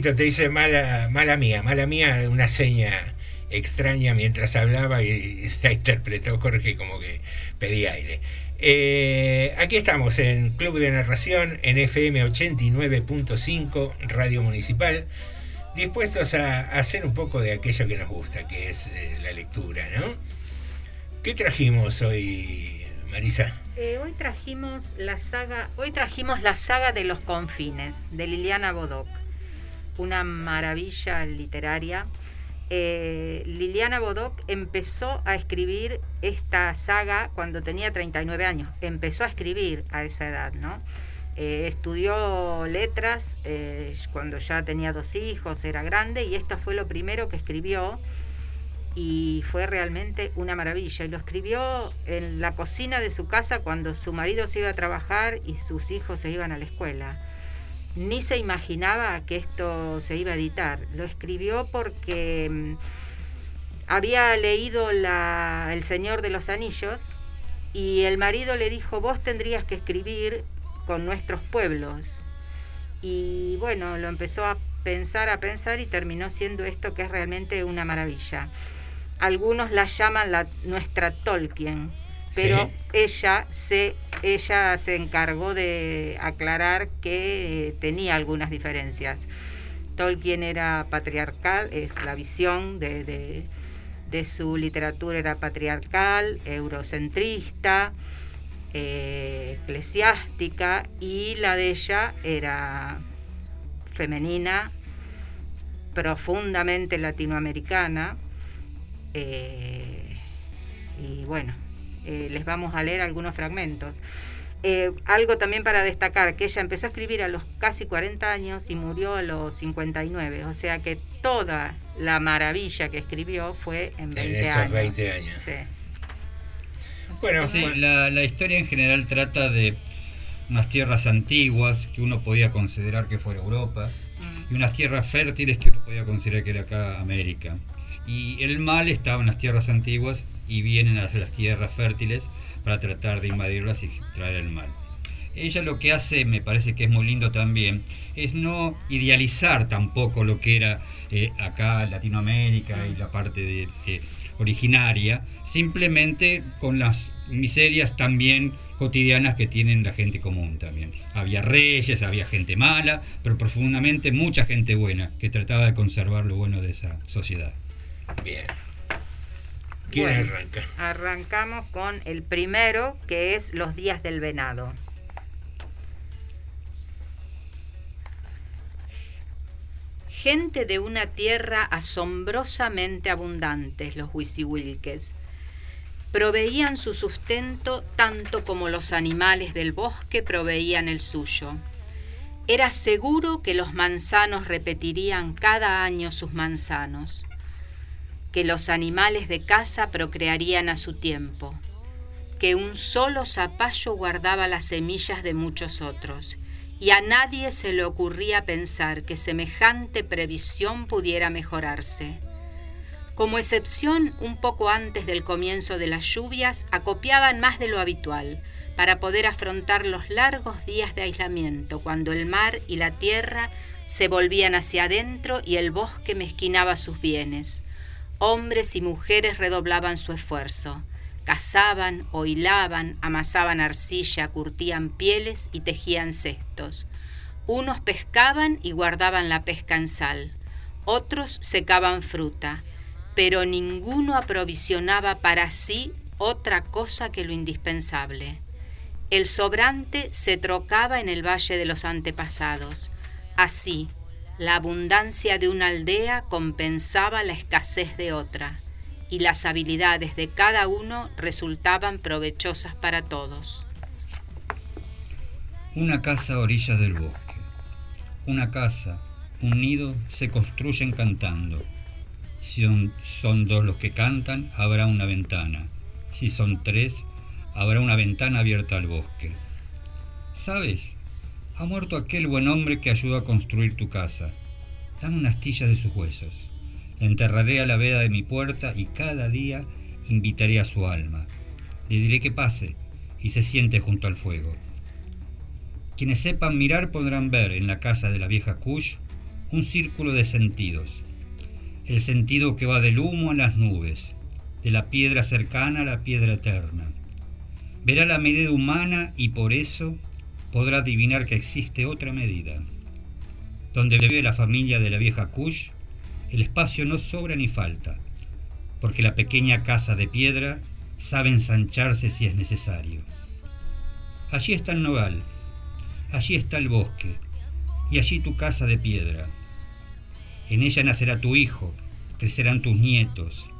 Te hice mala, mala mía, mala mía, una seña extraña mientras hablaba y <laughs> la interpretó Jorge como que pedía aire. Eh, aquí estamos en Club de Narración, en FM 89.5, Radio Municipal, dispuestos a, a hacer un poco de aquello que nos gusta, que es eh, la lectura, ¿no? ¿Qué trajimos hoy, Marisa? Eh, hoy trajimos la saga, hoy trajimos la saga de los confines de Liliana Bodoc, una maravilla literaria. Eh, Liliana Bodoc empezó a escribir esta saga cuando tenía 39 años. Empezó a escribir a esa edad, ¿no? Eh, estudió letras eh, cuando ya tenía dos hijos, era grande, y esto fue lo primero que escribió y fue realmente una maravilla. Y lo escribió en la cocina de su casa cuando su marido se iba a trabajar y sus hijos se iban a la escuela. Ni se imaginaba que esto se iba a editar. Lo escribió porque mm, había leído la, El Señor de los Anillos y el marido le dijo, vos tendrías que escribir con nuestros pueblos. Y bueno, lo empezó a pensar, a pensar y terminó siendo esto que es realmente una maravilla algunos la llaman la, nuestra Tolkien, pero Sí. ella, se, ella se encargó de aclarar que eh, tenía algunas diferencias. Tolkien era patriarcal, es la visión de, de- su literatura era patriarcal, eurocentrista, eh, eclesiástica, y la de ella era femenina, profundamente latinoamericana. eh, y bueno, eh, les vamos a leer algunos fragmentos. Eh, algo también para destacar, que ella empezó a escribir a los casi 40 años y murió a los 59, o sea que toda la maravilla que escribió fue en 20 esos años. 20 años. Sí. Bueno, Sí, la, la historia en general trata de unas tierras antiguas que uno podía considerar que fuera Europa y unas tierras fértiles que uno podía considerar que era acá América. Y el mal estaba en las tierras antiguas y vienen a las tierras fértiles para tratar de invadirlas y traer el mal. ella lo que hace, me parece que es muy lindo también, es no idealizar tampoco lo que era eh, acá Latinoamérica y la parte de, eh, originaria, simplemente con las miserias también cotidianas que tienen la gente común también. Había reyes, había gente mala, pero profundamente mucha gente buena que trataba de conservar lo bueno de esa sociedad. Bien. ¿Quién Bueno, arranca? Arrancamos con el primero, que es Los días del venado. Gente de una tierra asombrosamente abundante, los Wisiwilkes. Proveían su sustento tanto como los animales del bosque proveían el suyo. Era seguro que los manzanos repetirían cada año sus manzanos que los animales de casa procrearían a su tiempo, que un solo zapallo guardaba las semillas de muchos otros, y a nadie se le ocurría pensar que semejante previsión pudiera mejorarse. Como excepción, un poco antes del comienzo de las lluvias, acopiaban más de lo habitual, para poder afrontar los largos días de aislamiento, cuando el mar y la tierra se volvían hacia adentro y el bosque mezquinaba sus bienes. Hombres y mujeres redoblaban su esfuerzo. Cazaban o hilaban, amasaban arcilla, curtían pieles y tejían cestos. Unos pescaban y guardaban la pesca en sal. Otros secaban fruta, pero ninguno aprovisionaba para sí otra cosa que lo indispensable. El sobrante se trocaba en el valle de los antepasados. Así, la abundancia de una aldea compensaba la escasez de otra, y las habilidades de cada uno resultaban provechosas para todos. Una casa a orillas del bosque. Una casa, un nido se construyen cantando. Si son, son dos los que cantan, habrá una ventana. Si son tres, habrá una ventana abierta al bosque. ¿Sabes? Ha muerto aquel buen hombre que ayudó a construir tu casa. Dame una astilla de sus huesos. La enterraré a la veda de mi puerta y cada día invitaré a su alma. Le diré que pase y se siente junto al fuego. Quienes sepan mirar podrán ver en la casa de la vieja Kush un círculo de sentidos. El sentido que va del humo a las nubes, de la piedra cercana a la piedra eterna. Verá la medida humana y por eso podrá adivinar que existe otra medida. Donde vive la familia de la vieja Kush, el espacio no sobra ni falta, porque la pequeña casa de piedra sabe ensancharse si es necesario. Allí está el nogal, allí está el bosque, y allí tu casa de piedra. En ella nacerá tu hijo, crecerán tus nietos.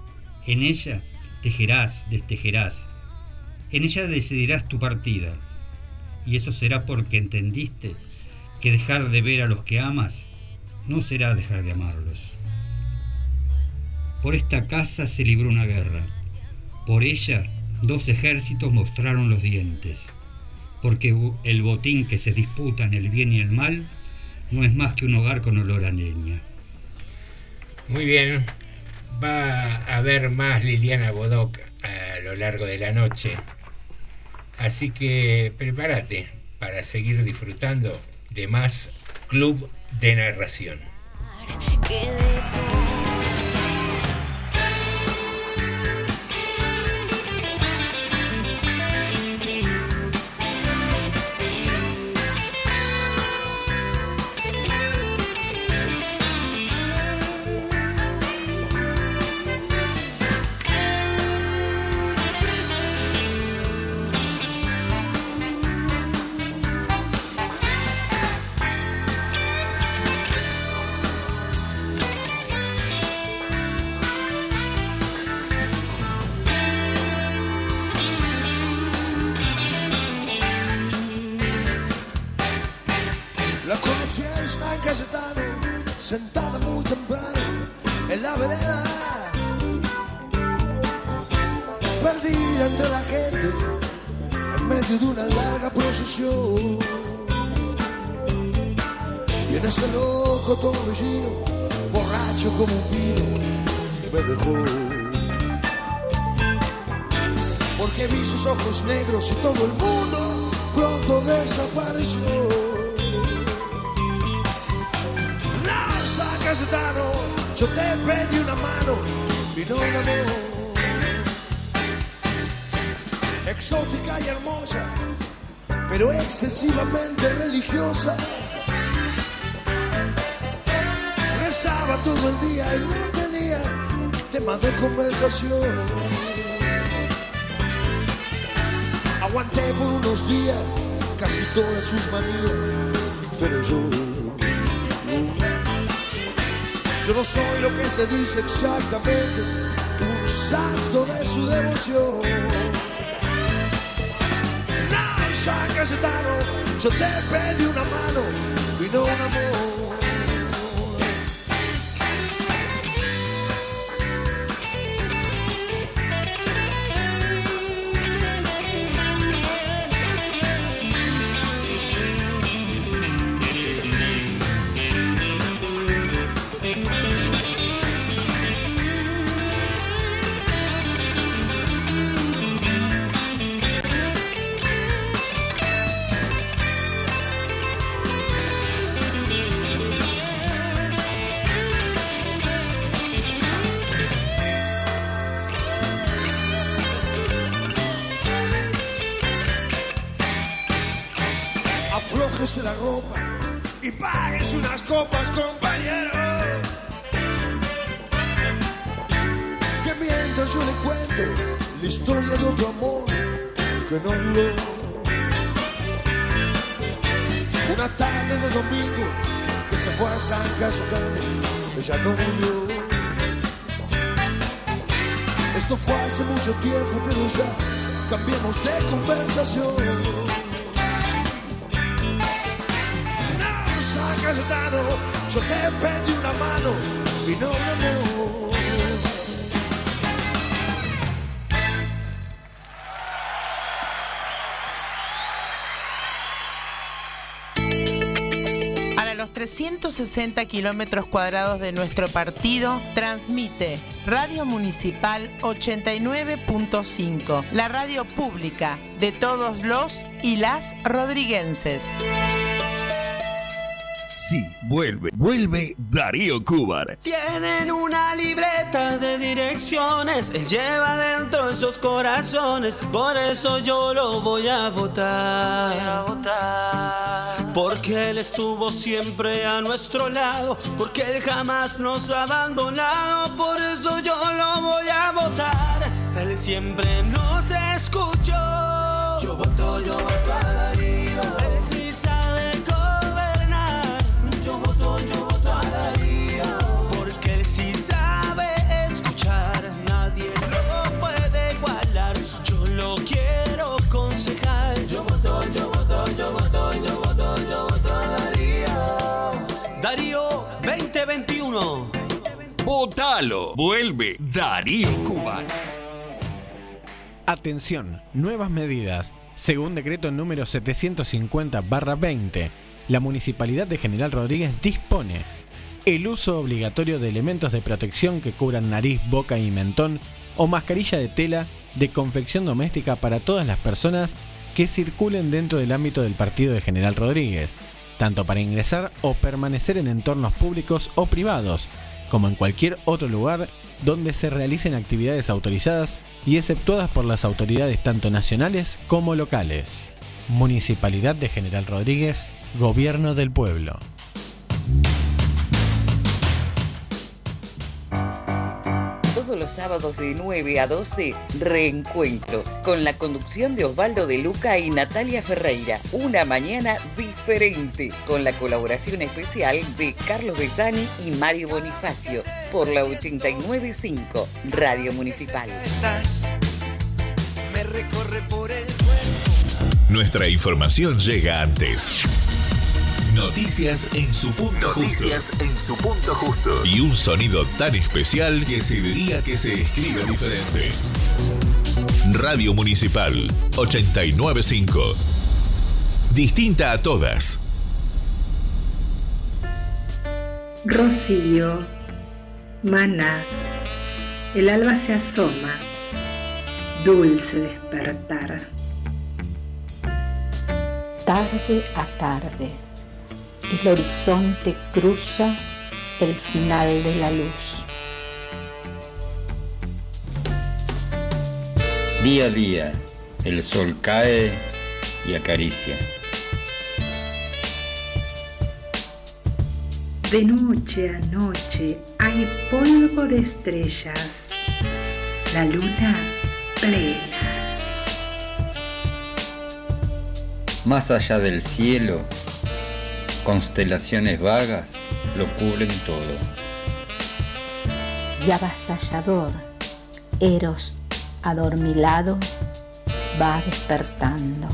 En ella tejerás, destejerás. En ella decidirás tu partida. Y eso será porque entendiste que dejar de ver a los que amas no será dejar de amarlos. Por esta casa se libró una guerra. Por ella dos ejércitos mostraron los dientes. Porque el botín que se disputa en el bien y el mal no es más que un hogar con olor a leña. Muy bien. Va a haber más Liliana Bodoc a lo largo de la noche. Así que prepárate para seguir disfrutando de más Club de Narración. Exótica y hermosa, pero excesivamente religiosa. Rezaba todo el día y no tenía tema de conversación. Aguanté por unos días casi todas sus manías, pero yo, yo no soy lo que se dice exactamente, un santo de su devoción. San Cayetano, yo te pedí una mano y no un amor. Tiempo, pero ya cambiemos de conversación. Cayetano, yo te pedí una mano y no amor. Para los 360 kilómetros cuadrados de nuestro partido, transmite Radio Municipal 89.5, la radio pública de todos los y las rodriguenses. Sí, vuelve, vuelve Darío Cubar. Tienen una libreta de direcciones, él lleva dentro esos corazones, por eso yo lo voy a votar. Porque él estuvo siempre a nuestro lado, porque él jamás nos ha abandonado, por eso Él siempre nos escuchó. Yo voto, yo voto a Darío. Él sí sabe gobernar. Yo voto, yo voto a Darío. Porque él sí sabe escuchar. Nadie lo puede igualar. Yo lo quiero concejal. Yo voto, yo voto, yo voto, yo voto, yo voto a Darío. Darío 2021. Votalo. Vuelve Darío Cubar. Atención, nuevas medidas. Según decreto número 750-20, la Municipalidad de General Rodríguez dispone el uso obligatorio de elementos de protección que cubran nariz, boca y mentón o mascarilla de tela de confección doméstica para todas las personas que circulen dentro del ámbito del partido de General Rodríguez, tanto para ingresar o permanecer en entornos públicos o privados, como en cualquier otro lugar donde se realicen actividades autorizadas y exceptuadas por las autoridades tanto nacionales como locales. Municipalidad de General Rodríguez, Gobierno del Pueblo. Los sábados de 9 a 12, reencuentro, con la conducción de Osvaldo de Luca y Natalia Ferreira. Una mañana diferente, con la colaboración especial de Carlos Besani y Mario Bonifacio, por la 895 Radio Municipal. Me recorre por el Nuestra información llega antes. Noticias en su punto Noticias justo. en su punto justo. Y un sonido tan especial que se diría que se escribe diferente. Radio Municipal 895. Distinta a todas. Rocío, maná, el alba se asoma, dulce despertar. tarde a tarde, el horizonte cruza el final de la luz. Día a día, el sol cae y acaricia. De noche a noche hay polvo de estrellas, la luna plena. Más allá del cielo, constelaciones vagas lo cubren todo. Y avasallador, Eros adormilado va despertando.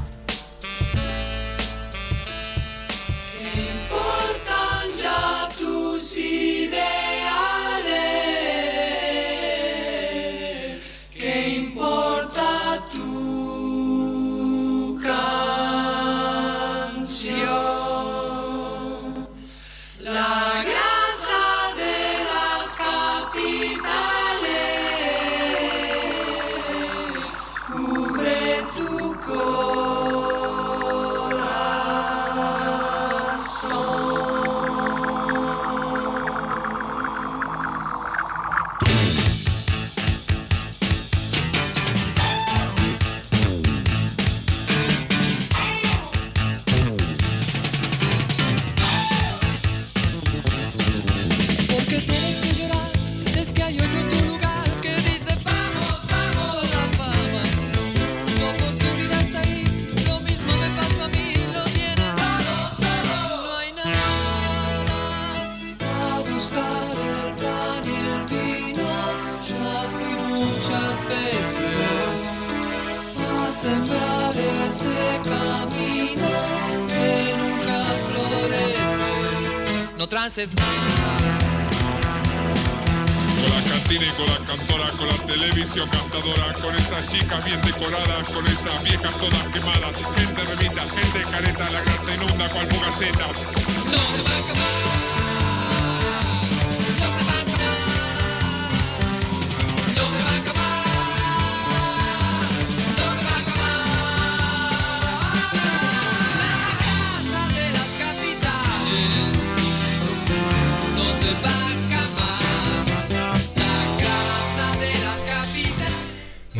Con la cantina y con la cantora, con la televisión cantadora, con esas chicas bien decoradas, con esas viejas todas quemadas, gente remita, gente careta, la grasa inunda cual fugaceta. No se va a acabar.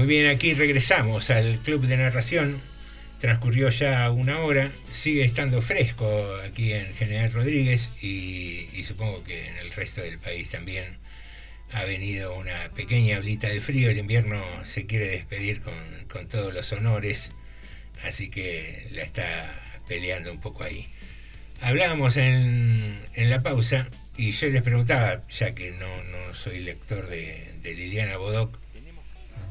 Muy bien, aquí regresamos al Club de Narración. Transcurrió ya una hora, sigue estando fresco aquí en General Rodríguez y, supongo que en el resto del país también ha venido una pequeña olita de frío. El invierno se quiere despedir con, todos los honores, así que la está peleando un poco ahí. Hablábamos en, la pausa y yo les preguntaba, ya que no, no soy lector de, de Liliana Bodoc,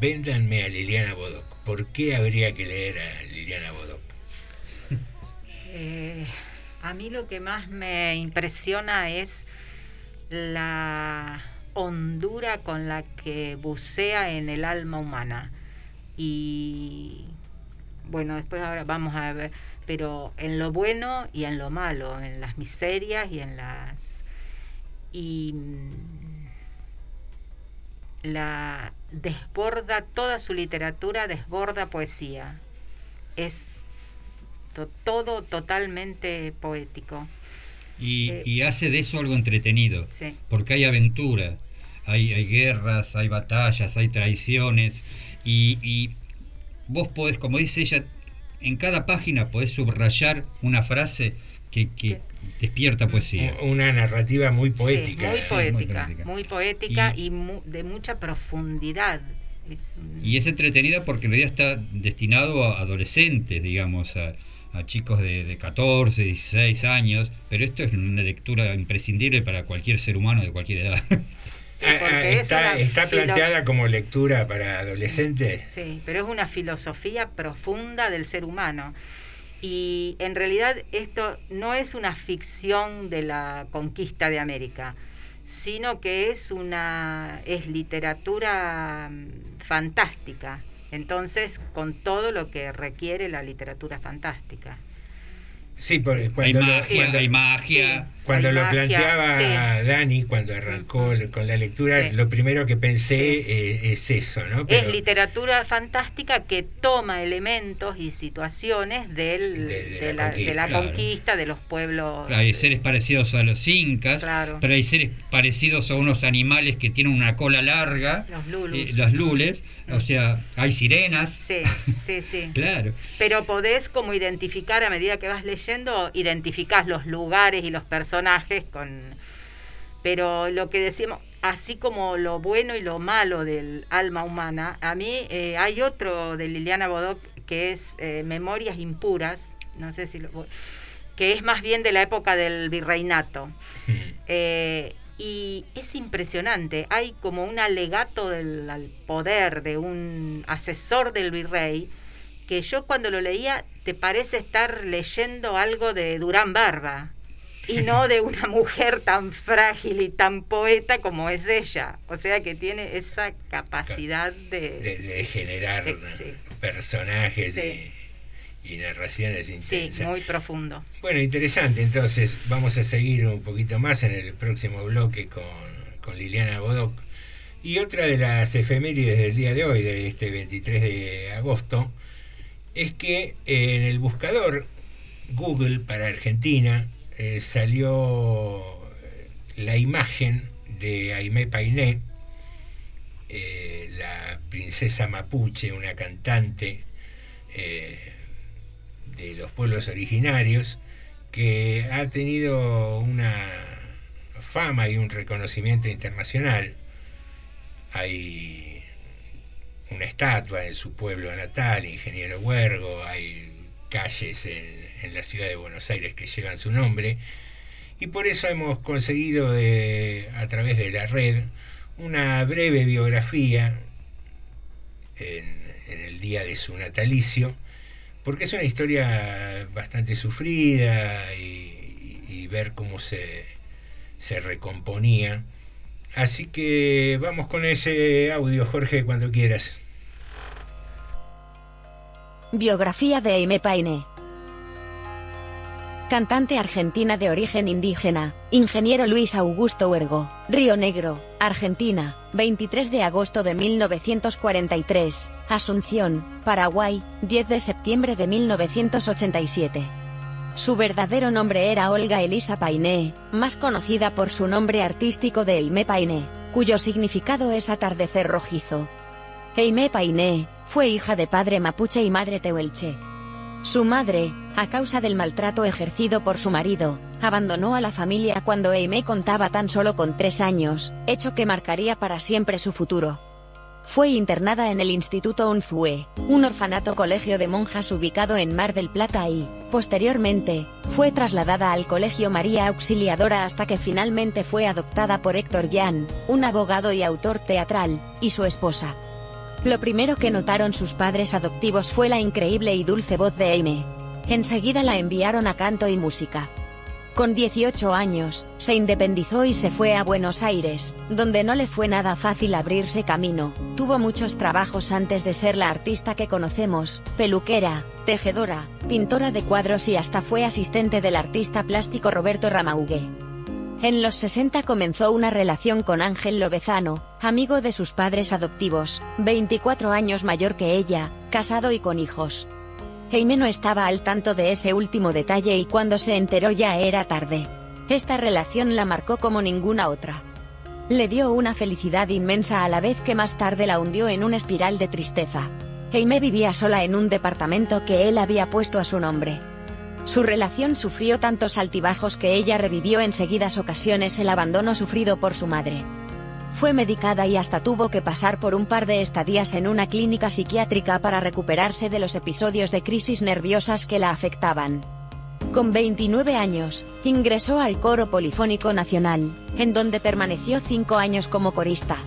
véndanme a Liliana Bodoc. ¿Por qué habría que leer a Liliana Bodoc? Eh, a mí lo que más me impresiona es la hondura con la que bucea en el alma humana. Y bueno, después ahora vamos a ver, pero en lo bueno y en lo malo, en las miserias y en las... Y mm, la desborda, toda su literatura desborda poesía. Es to- todo totalmente poético. Y, Eh, y hace de eso algo entretenido, Sí. porque hay aventura, hay, hay guerras, hay batallas, hay traiciones, y, y vos podés, como dice ella, en cada página podés subrayar una frase que, que despierta poesía. Una narrativa muy Sí, poética. muy Sí, poética, muy poética. muy poética y, mu- de mucha profundidad. Es un- Y es entretenida porque en realidad está destinado a adolescentes, digamos, a, a chicos de, de 14, 16 años, pero esto es una lectura imprescindible para cualquier ser humano de cualquier edad. Sí, Ah, porque ah, es está, planteada como lectura para adolescentes. Sí, pero es una filosofía profunda del ser humano. Y en realidad esto no es una ficción de la conquista de América, sino que es una es literatura mm, fantástica. Entonces, con todo lo que requiere la literatura fantástica. Sí, porque hay cuando lo- magia, cuando- hay magia, Cuando hay lo magia, planteaba sí. Dani, cuando arrancó con la lectura, lo primero que pensé eh, es eso, ¿no? Es literatura fantástica que toma elementos y situaciones del, de, la, de la claro. conquista de los pueblos. Hay seres parecidos a los incas, Claro. pero hay seres parecidos a unos animales que tienen una cola larga, Los lulus. eh, lules, o sea, hay sirenas. Sí, sí, sí. <laughs> Claro. Pero podés como identificar a medida que vas leyendo, identificás los lugares y los personajes con... Pero lo que decíamos, así como lo bueno y lo malo del alma humana, a mí eh, hay otro de Liliana Bodoc que es eh, Memorias Impuras, no sé si lo... que es más bien de la época del virreinato. <laughs> Eh, y es impresionante, hay como un alegato del al poder de un asesor del virrey, que yo cuando lo leía te parece estar leyendo algo de Durán Barba y no de una mujer tan frágil y tan poeta como es ella. O sea que tiene esa capacidad de... de, de generar de- sí. personajes Sí. y, y narraciones Sí, intensas. muy profundo. Bueno, interesante. Entonces, vamos a seguir un poquito más en el próximo bloque con, con Liliana Bodoc. Y otra de las efemérides del día de hoy, de este 23 de agosto, es que eh, en el buscador Google para Argentina eh, salió eh, la imagen de Aimé Painé, eh, la princesa mapuche, una cantante de los pueblos originarios, que ha tenido una fama y un reconocimiento internacional. Hay una estatua en su pueblo natal, Ingeniero Huergo, hay calles en, en la ciudad de Buenos Aires que llevan su nombre, y por eso hemos conseguido a través de la red una breve biografía en, en el día de su natalicio, porque es una historia bastante sufrida y, ver cómo se, se recomponía. Así que vamos con ese audio, Jorge, cuando quieras. Biografía de Aimé Paine. Cantante argentina de origen indígena, ingeniero Luis Augusto Huergo, Río Negro, Argentina, 23 de agosto de 1943, Asunción, Paraguay, 10 de septiembre de 1987. Su verdadero nombre era Olga Elisa Painé, más conocida por su nombre artístico de Aimé Painé, cuyo significado es atardecer rojizo. Aimé Painé, fue hija de padre mapuche y madre tehuelche. Su madre, a causa del maltrato ejercido por su marido, abandonó a la familia cuando Aimé contaba tan solo con tres años, hecho que marcaría para siempre su futuro. Fue internada en el Instituto Unzue, un orfanato colegio de monjas ubicado en Mar del Plata y, posteriormente, fue trasladada al Colegio María Auxiliadora hasta que finalmente fue adoptada por Héctor Jan, un abogado y autor teatral, y su esposa. Lo primero que notaron sus padres adoptivos fue la increíble y dulce voz de Aime. Enseguida la enviaron a canto y música. Con 18 años, se independizó y se fue a Buenos Aires, donde no le fue nada fácil abrirse camino. Tuvo muchos trabajos antes de ser la artista que conocemos, peluquera, tejedora, pintora de cuadros y hasta fue asistente del artista plástico Roberto Ramaugue. En los 60 comenzó una relación con Ángel Lobezano, amigo de sus padres adoptivos, 24 años mayor que ella, casado y con hijos. Jaime no estaba al tanto de ese último detalle y cuando se enteró ya era tarde. Esta relación la marcó como ninguna otra. Le dio una felicidad inmensa a la vez que más tarde la hundió en una espiral de tristeza. Jaime vivía sola en un departamento que él había puesto a su nombre. Su relación sufrió tantos altibajos que ella revivió en seguidas ocasiones el abandono sufrido por su madre. Fue medicada y hasta tuvo que pasar por un par de estadías en una clínica psiquiátrica para recuperarse de los episodios de crisis nerviosas que la afectaban. Con 29 años, ingresó al Coro Polifónico Nacional, en donde permaneció cinco años como corista.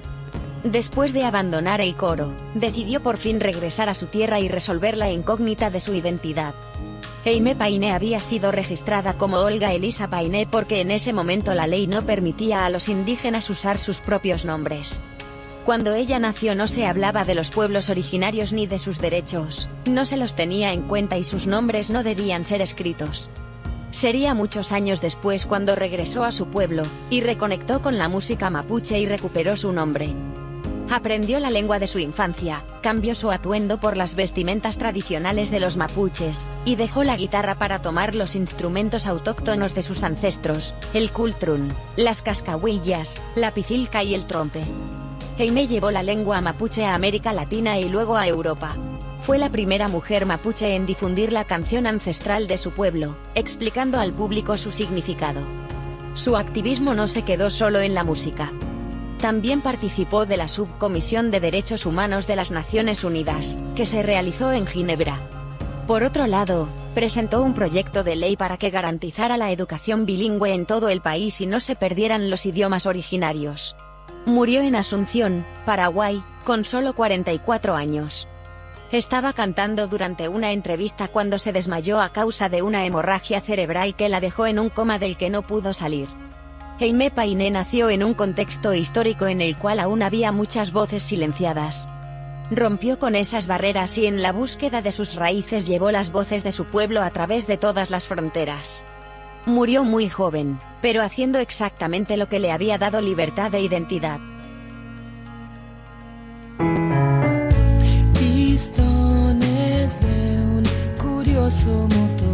Después de abandonar el coro, decidió por fin regresar a su tierra y resolver la incógnita de su identidad. Jaime Painé había sido registrada como Olga Elisa Painé porque en ese momento la ley no permitía a los indígenas usar sus propios nombres. Cuando ella nació no se hablaba de los pueblos originarios ni de sus derechos, no se los tenía en cuenta y sus nombres no debían ser escritos. Sería muchos años después cuando regresó a su pueblo, y reconectó con la música mapuche y recuperó su nombre. Aprendió la lengua de su infancia, cambió su atuendo por las vestimentas tradicionales de los mapuches, y dejó la guitarra para tomar los instrumentos autóctonos de sus ancestros, el cultrún, las cascahuillas, la picilca y el trompe. Jaime llevó la lengua mapuche a América Latina y luego a Europa. Fue la primera mujer mapuche en difundir la canción ancestral de su pueblo, explicando al público su significado. Su activismo no se quedó solo en la música. También participó de la Subcomisión de Derechos Humanos de las Naciones Unidas, que se realizó en Ginebra. Por otro lado, presentó un proyecto de ley para que garantizara la educación bilingüe en todo el país y no se perdieran los idiomas originarios. Murió en Asunción, Paraguay, con solo 44 años. Estaba cantando durante una entrevista cuando se desmayó a causa de una hemorragia cerebral que la dejó en un coma del que no pudo salir. Jaime Painé nació en un contexto histórico en el cual aún había muchas voces silenciadas. Rompió con esas barreras y en la búsqueda de sus raíces llevó las voces de su pueblo a través de todas las fronteras. Murió muy joven, pero haciendo exactamente lo que le había dado libertad e identidad. Pistones de un curioso motor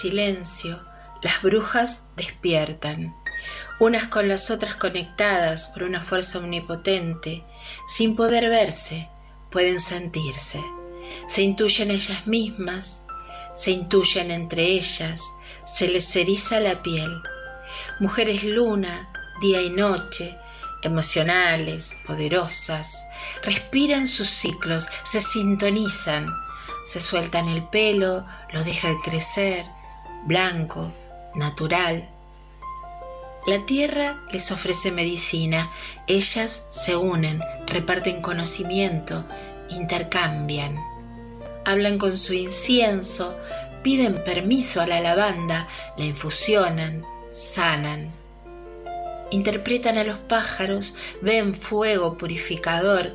silencio, las brujas despiertan unas con las otras conectadas por una fuerza omnipotente, sin poder verse, pueden sentirse. Se intuyen ellas mismas, se intuyen entre ellas, se les eriza la piel. Mujeres luna, día y noche, emocionales, poderosas, respiran sus ciclos, se sintonizan, se sueltan el pelo, lo dejan crecer, blanco, natural. La tierra les ofrece medicina, ellas se unen, reparten conocimiento, intercambian. Hablan con su incienso, piden permiso a la lavanda, la infusionan, sanan. Interpretan a los pájaros, ven fuego purificador,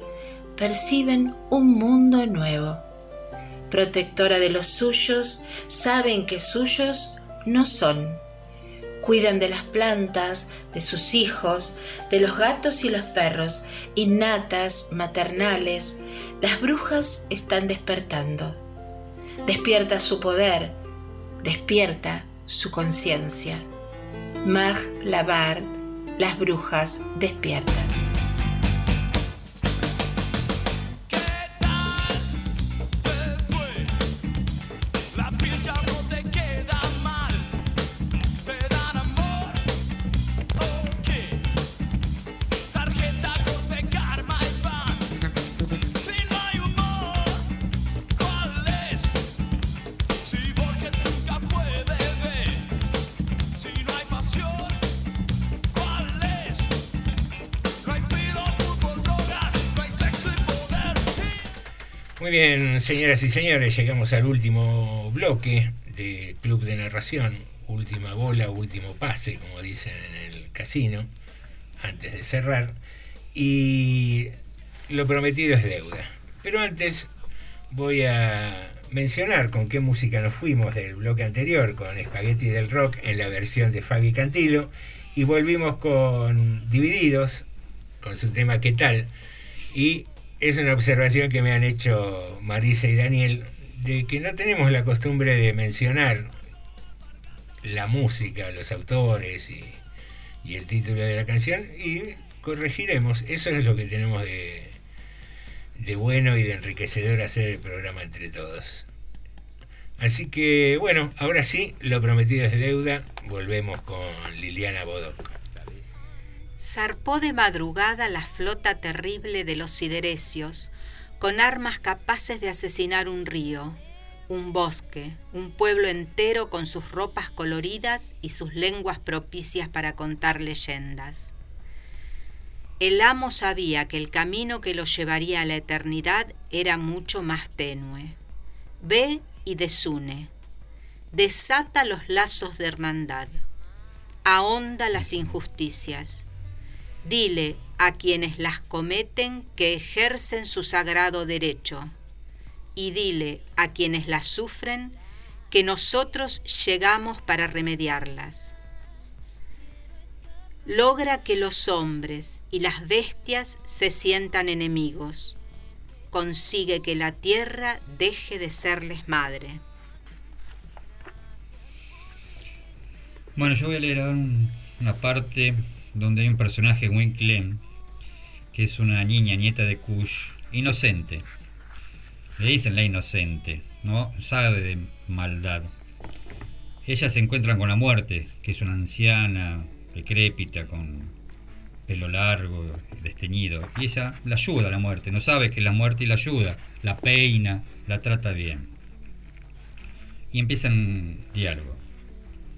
perciben un mundo nuevo. Protectora de los suyos, saben que suyos no son. Cuidan de las plantas, de sus hijos, de los gatos y los perros, innatas, maternales. Las brujas están despertando. Despierta su poder, despierta su conciencia. Mag Labard, las brujas despiertan. Bien, señoras y señores, llegamos al último bloque de Club de Narración, última bola, último pase, como dicen en el casino, antes de cerrar. Y lo prometido es deuda. Pero antes voy a mencionar con qué música nos fuimos del bloque anterior, con Spaghetti del Rock en la versión de Fabi Cantilo, y volvimos con Divididos, con su tema ¿Qué tal? Y es una observación que me han hecho Marisa y Daniel de que no tenemos la costumbre de mencionar la música, los autores y, el título de la canción y corregiremos. Eso es lo que tenemos de, de bueno y de enriquecedor hacer el programa entre todos. Así que bueno, ahora sí, lo prometido es deuda. Volvemos con Liliana Bodoc. Zarpó de madrugada la flota terrible de los siderecios, con armas capaces de asesinar un río, un bosque, un pueblo entero con sus ropas coloridas y sus lenguas propicias para contar leyendas. El amo sabía que el camino que lo llevaría a la eternidad era mucho más tenue. Ve y desune. Desata los lazos de hermandad. Ahonda las injusticias. Dile a quienes las cometen que ejercen su sagrado derecho. Y dile a quienes las sufren que nosotros llegamos para remediarlas logra que los hombres y las bestias se sientan enemigos. Consigue que la tierra deje de serles madre. Bueno, yo voy a leer una parte donde hay un personaje, Gwen Clem, que es una niña, nieta de Kush, inocente. Le dicen la inocente, no sabe de maldad. Ellas se encuentran con la muerte, que es una anciana, decrépita, con pelo largo, desteñido. Y ella la ayuda a la muerte, no sabe que la muerte y la ayuda, la peina, la trata bien. Y empiezan diálogo.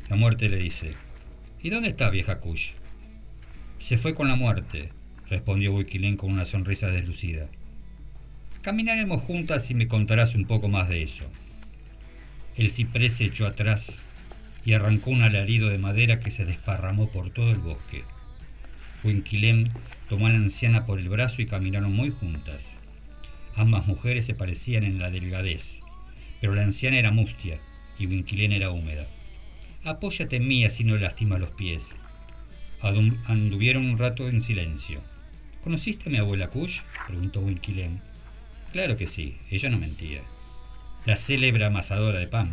La muerte le dice, ¿Y dónde está vieja Kush? Se fue con la muerte, respondió Wikilén con una sonrisa deslucida. Caminaremos juntas y me contarás un poco más de eso. El ciprés se echó atrás y arrancó un alarido de madera que se desparramó por todo el bosque. Winquilén tomó a la anciana por el brazo y caminaron muy juntas. Ambas mujeres se parecían en la delgadez, pero la anciana era mustia y Winquilén era húmeda. Apóyate en mí así no lastima los pies. Anduvieron un rato en silencio. ¿Conociste a mi abuela Kush? preguntó Winquilén. Claro que sí, ella no mentía. La célebre amasadora de pan.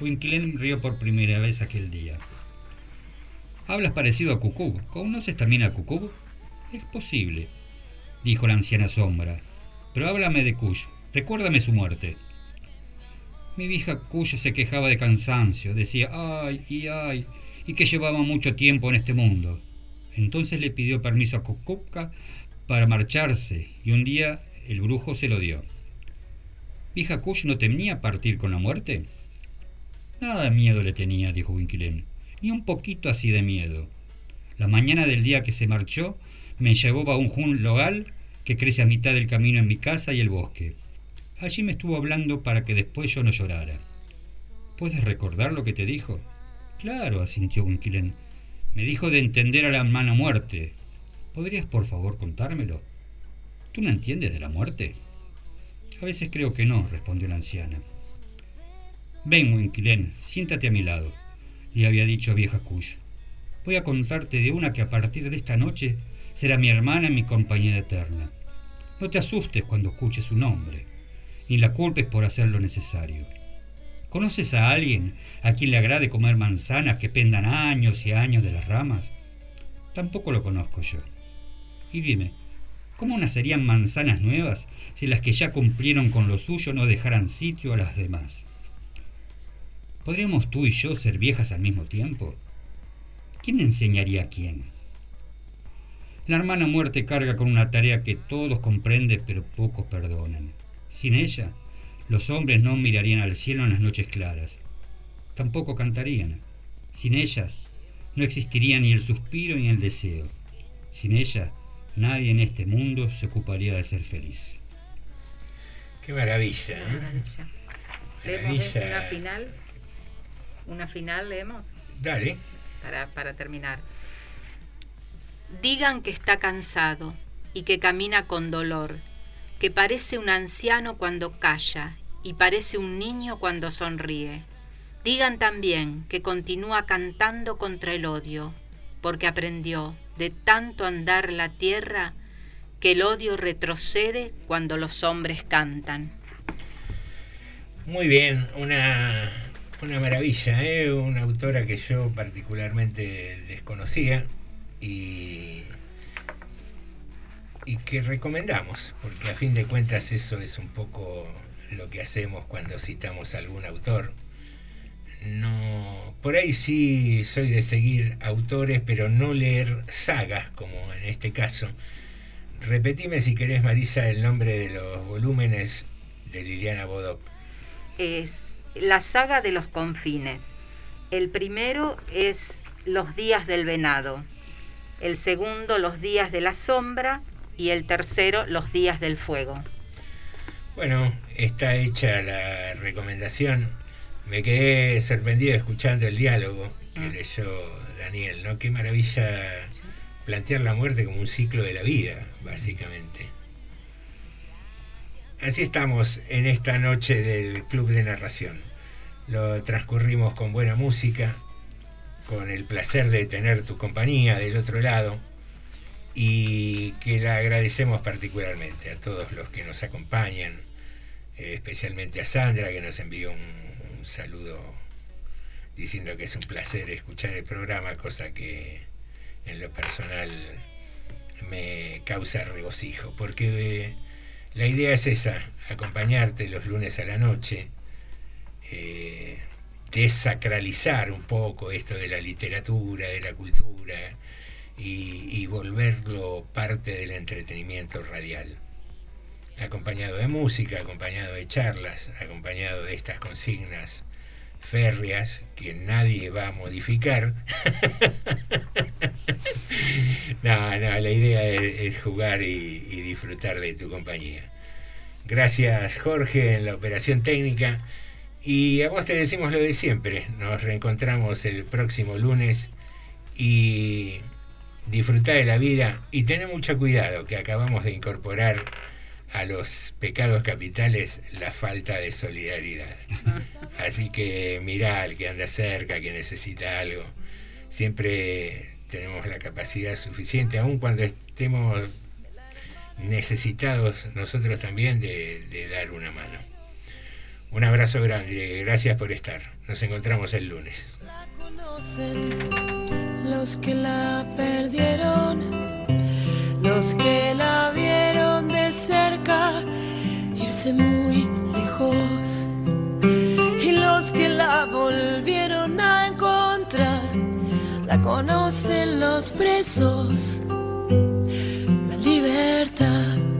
Winquilén rió por primera vez aquel día. Hablas parecido a Cucú. ¿Conoces también a Cucú? Es posible, dijo la anciana sombra. Pero háblame de Cuyo. Recuérdame su muerte. Mi vieja Cuyo se quejaba de cansancio. Decía, ay y ay, y que llevaba mucho tiempo en este mundo. Entonces le pidió permiso a Cucupca para marcharse y un día el brujo se lo dio. ¿Vieja Cuyo no temía partir con la muerte? Nada de miedo le tenía, dijo Winquilén, ni un poquito así de miedo. La mañana del día que se marchó, me llevó a un jun logal que crece a mitad del camino en mi casa y el bosque. Allí me estuvo hablando para que después yo no llorara. ¿Puedes recordar lo que te dijo? Claro, asintió Winquilén. Me dijo de entender a la hermana muerte. ¿Podrías por favor contármelo? ¿Tú no entiendes de la muerte? A veces creo que no, respondió la anciana. Ven, Winquilén, siéntate a mi lado, le había dicho vieja Cush. Voy a contarte de una que a partir de esta noche será mi hermana y mi compañera eterna. No te asustes cuando escuches su nombre, ni la culpes por hacer lo necesario. ¿Conoces a alguien a quien le agrade comer manzanas que pendan años y años de las ramas? Tampoco lo conozco yo. Y dime, ¿cómo nacerían manzanas nuevas si las que ya cumplieron con lo suyo no dejaran sitio a las demás? ¿Podríamos tú y yo ser viejas al mismo tiempo? ¿Quién enseñaría a quién? La hermana muerte carga con una tarea que todos comprenden pero pocos perdonan. Sin ella, los hombres no mirarían al cielo en las noches claras. Tampoco cantarían. Sin ellas, no existiría ni el suspiro ni el deseo. Sin ella, nadie en este mundo se ocuparía de ser feliz. Qué maravilla. ¿eh? ¿Leemos Maravilla. una final? ¿Una final leemos? Dale. Para, para terminar. Digan que está cansado y que camina con dolor, que parece un anciano cuando calla y parece un niño cuando sonríe. Digan también que continúa cantando contra el odio, porque aprendió de tanto andar la tierra que el odio retrocede cuando los hombres cantan. Muy bien, una, una maravilla, ¿eh? una autora que yo particularmente desconocía y, y que recomendamos, porque a fin de cuentas eso es un poco lo que hacemos cuando citamos algún autor. No, por ahí sí soy de seguir autores, pero no leer sagas, como en este caso. Repetime si querés, Marisa, el nombre de los volúmenes de Liliana Bodoc. es la saga de los confines. El primero es Los días del venado, el segundo Los días de la sombra y el tercero Los días del fuego. Bueno, está hecha la recomendación. Me quedé sorprendido escuchando el diálogo que leyó Daniel, ¿no? Qué maravilla plantear la muerte como un ciclo de la vida, básicamente. Así estamos en esta noche del Club de Narración. Lo transcurrimos con buena música, con el placer de tener tu compañía del otro lado y que la agradecemos particularmente a todos los que nos acompañan, eh, especialmente a Sandra que nos envió un, saludo diciendo que es un placer escuchar el programa, cosa que en lo personal me causa regocijo, porque eh, la idea es esa, acompañarte los lunes a la noche, eh, desacralizar un poco esto de la literatura, de la cultura y, volverlo parte del entretenimiento radial. Acompañado de música, acompañado de charlas, acompañado de estas consignas férreas que nadie va a modificar. <laughs> no, no, la idea es, jugar y disfrutar de tu compañía. Gracias Jorge en la operación técnica. Y a vos te decimos lo de siempre. Nos reencontramos el próximo lunes y disfrutá de la vida y ten mucho cuidado que acabamos de incorporar a los pecados capitales la falta de solidaridad. Así que mirá al que anda cerca, que necesita algo. Siempre tenemos la capacidad suficiente, aun cuando estemos necesitados nosotros también de dar una mano. Un abrazo grande, gracias por estar. Nos encontramos el lunes los que la perdieron, los que la vieron de cerca, irse muy lejos, y los que la volvieron a encontrar, la conocen los presos, la libertad.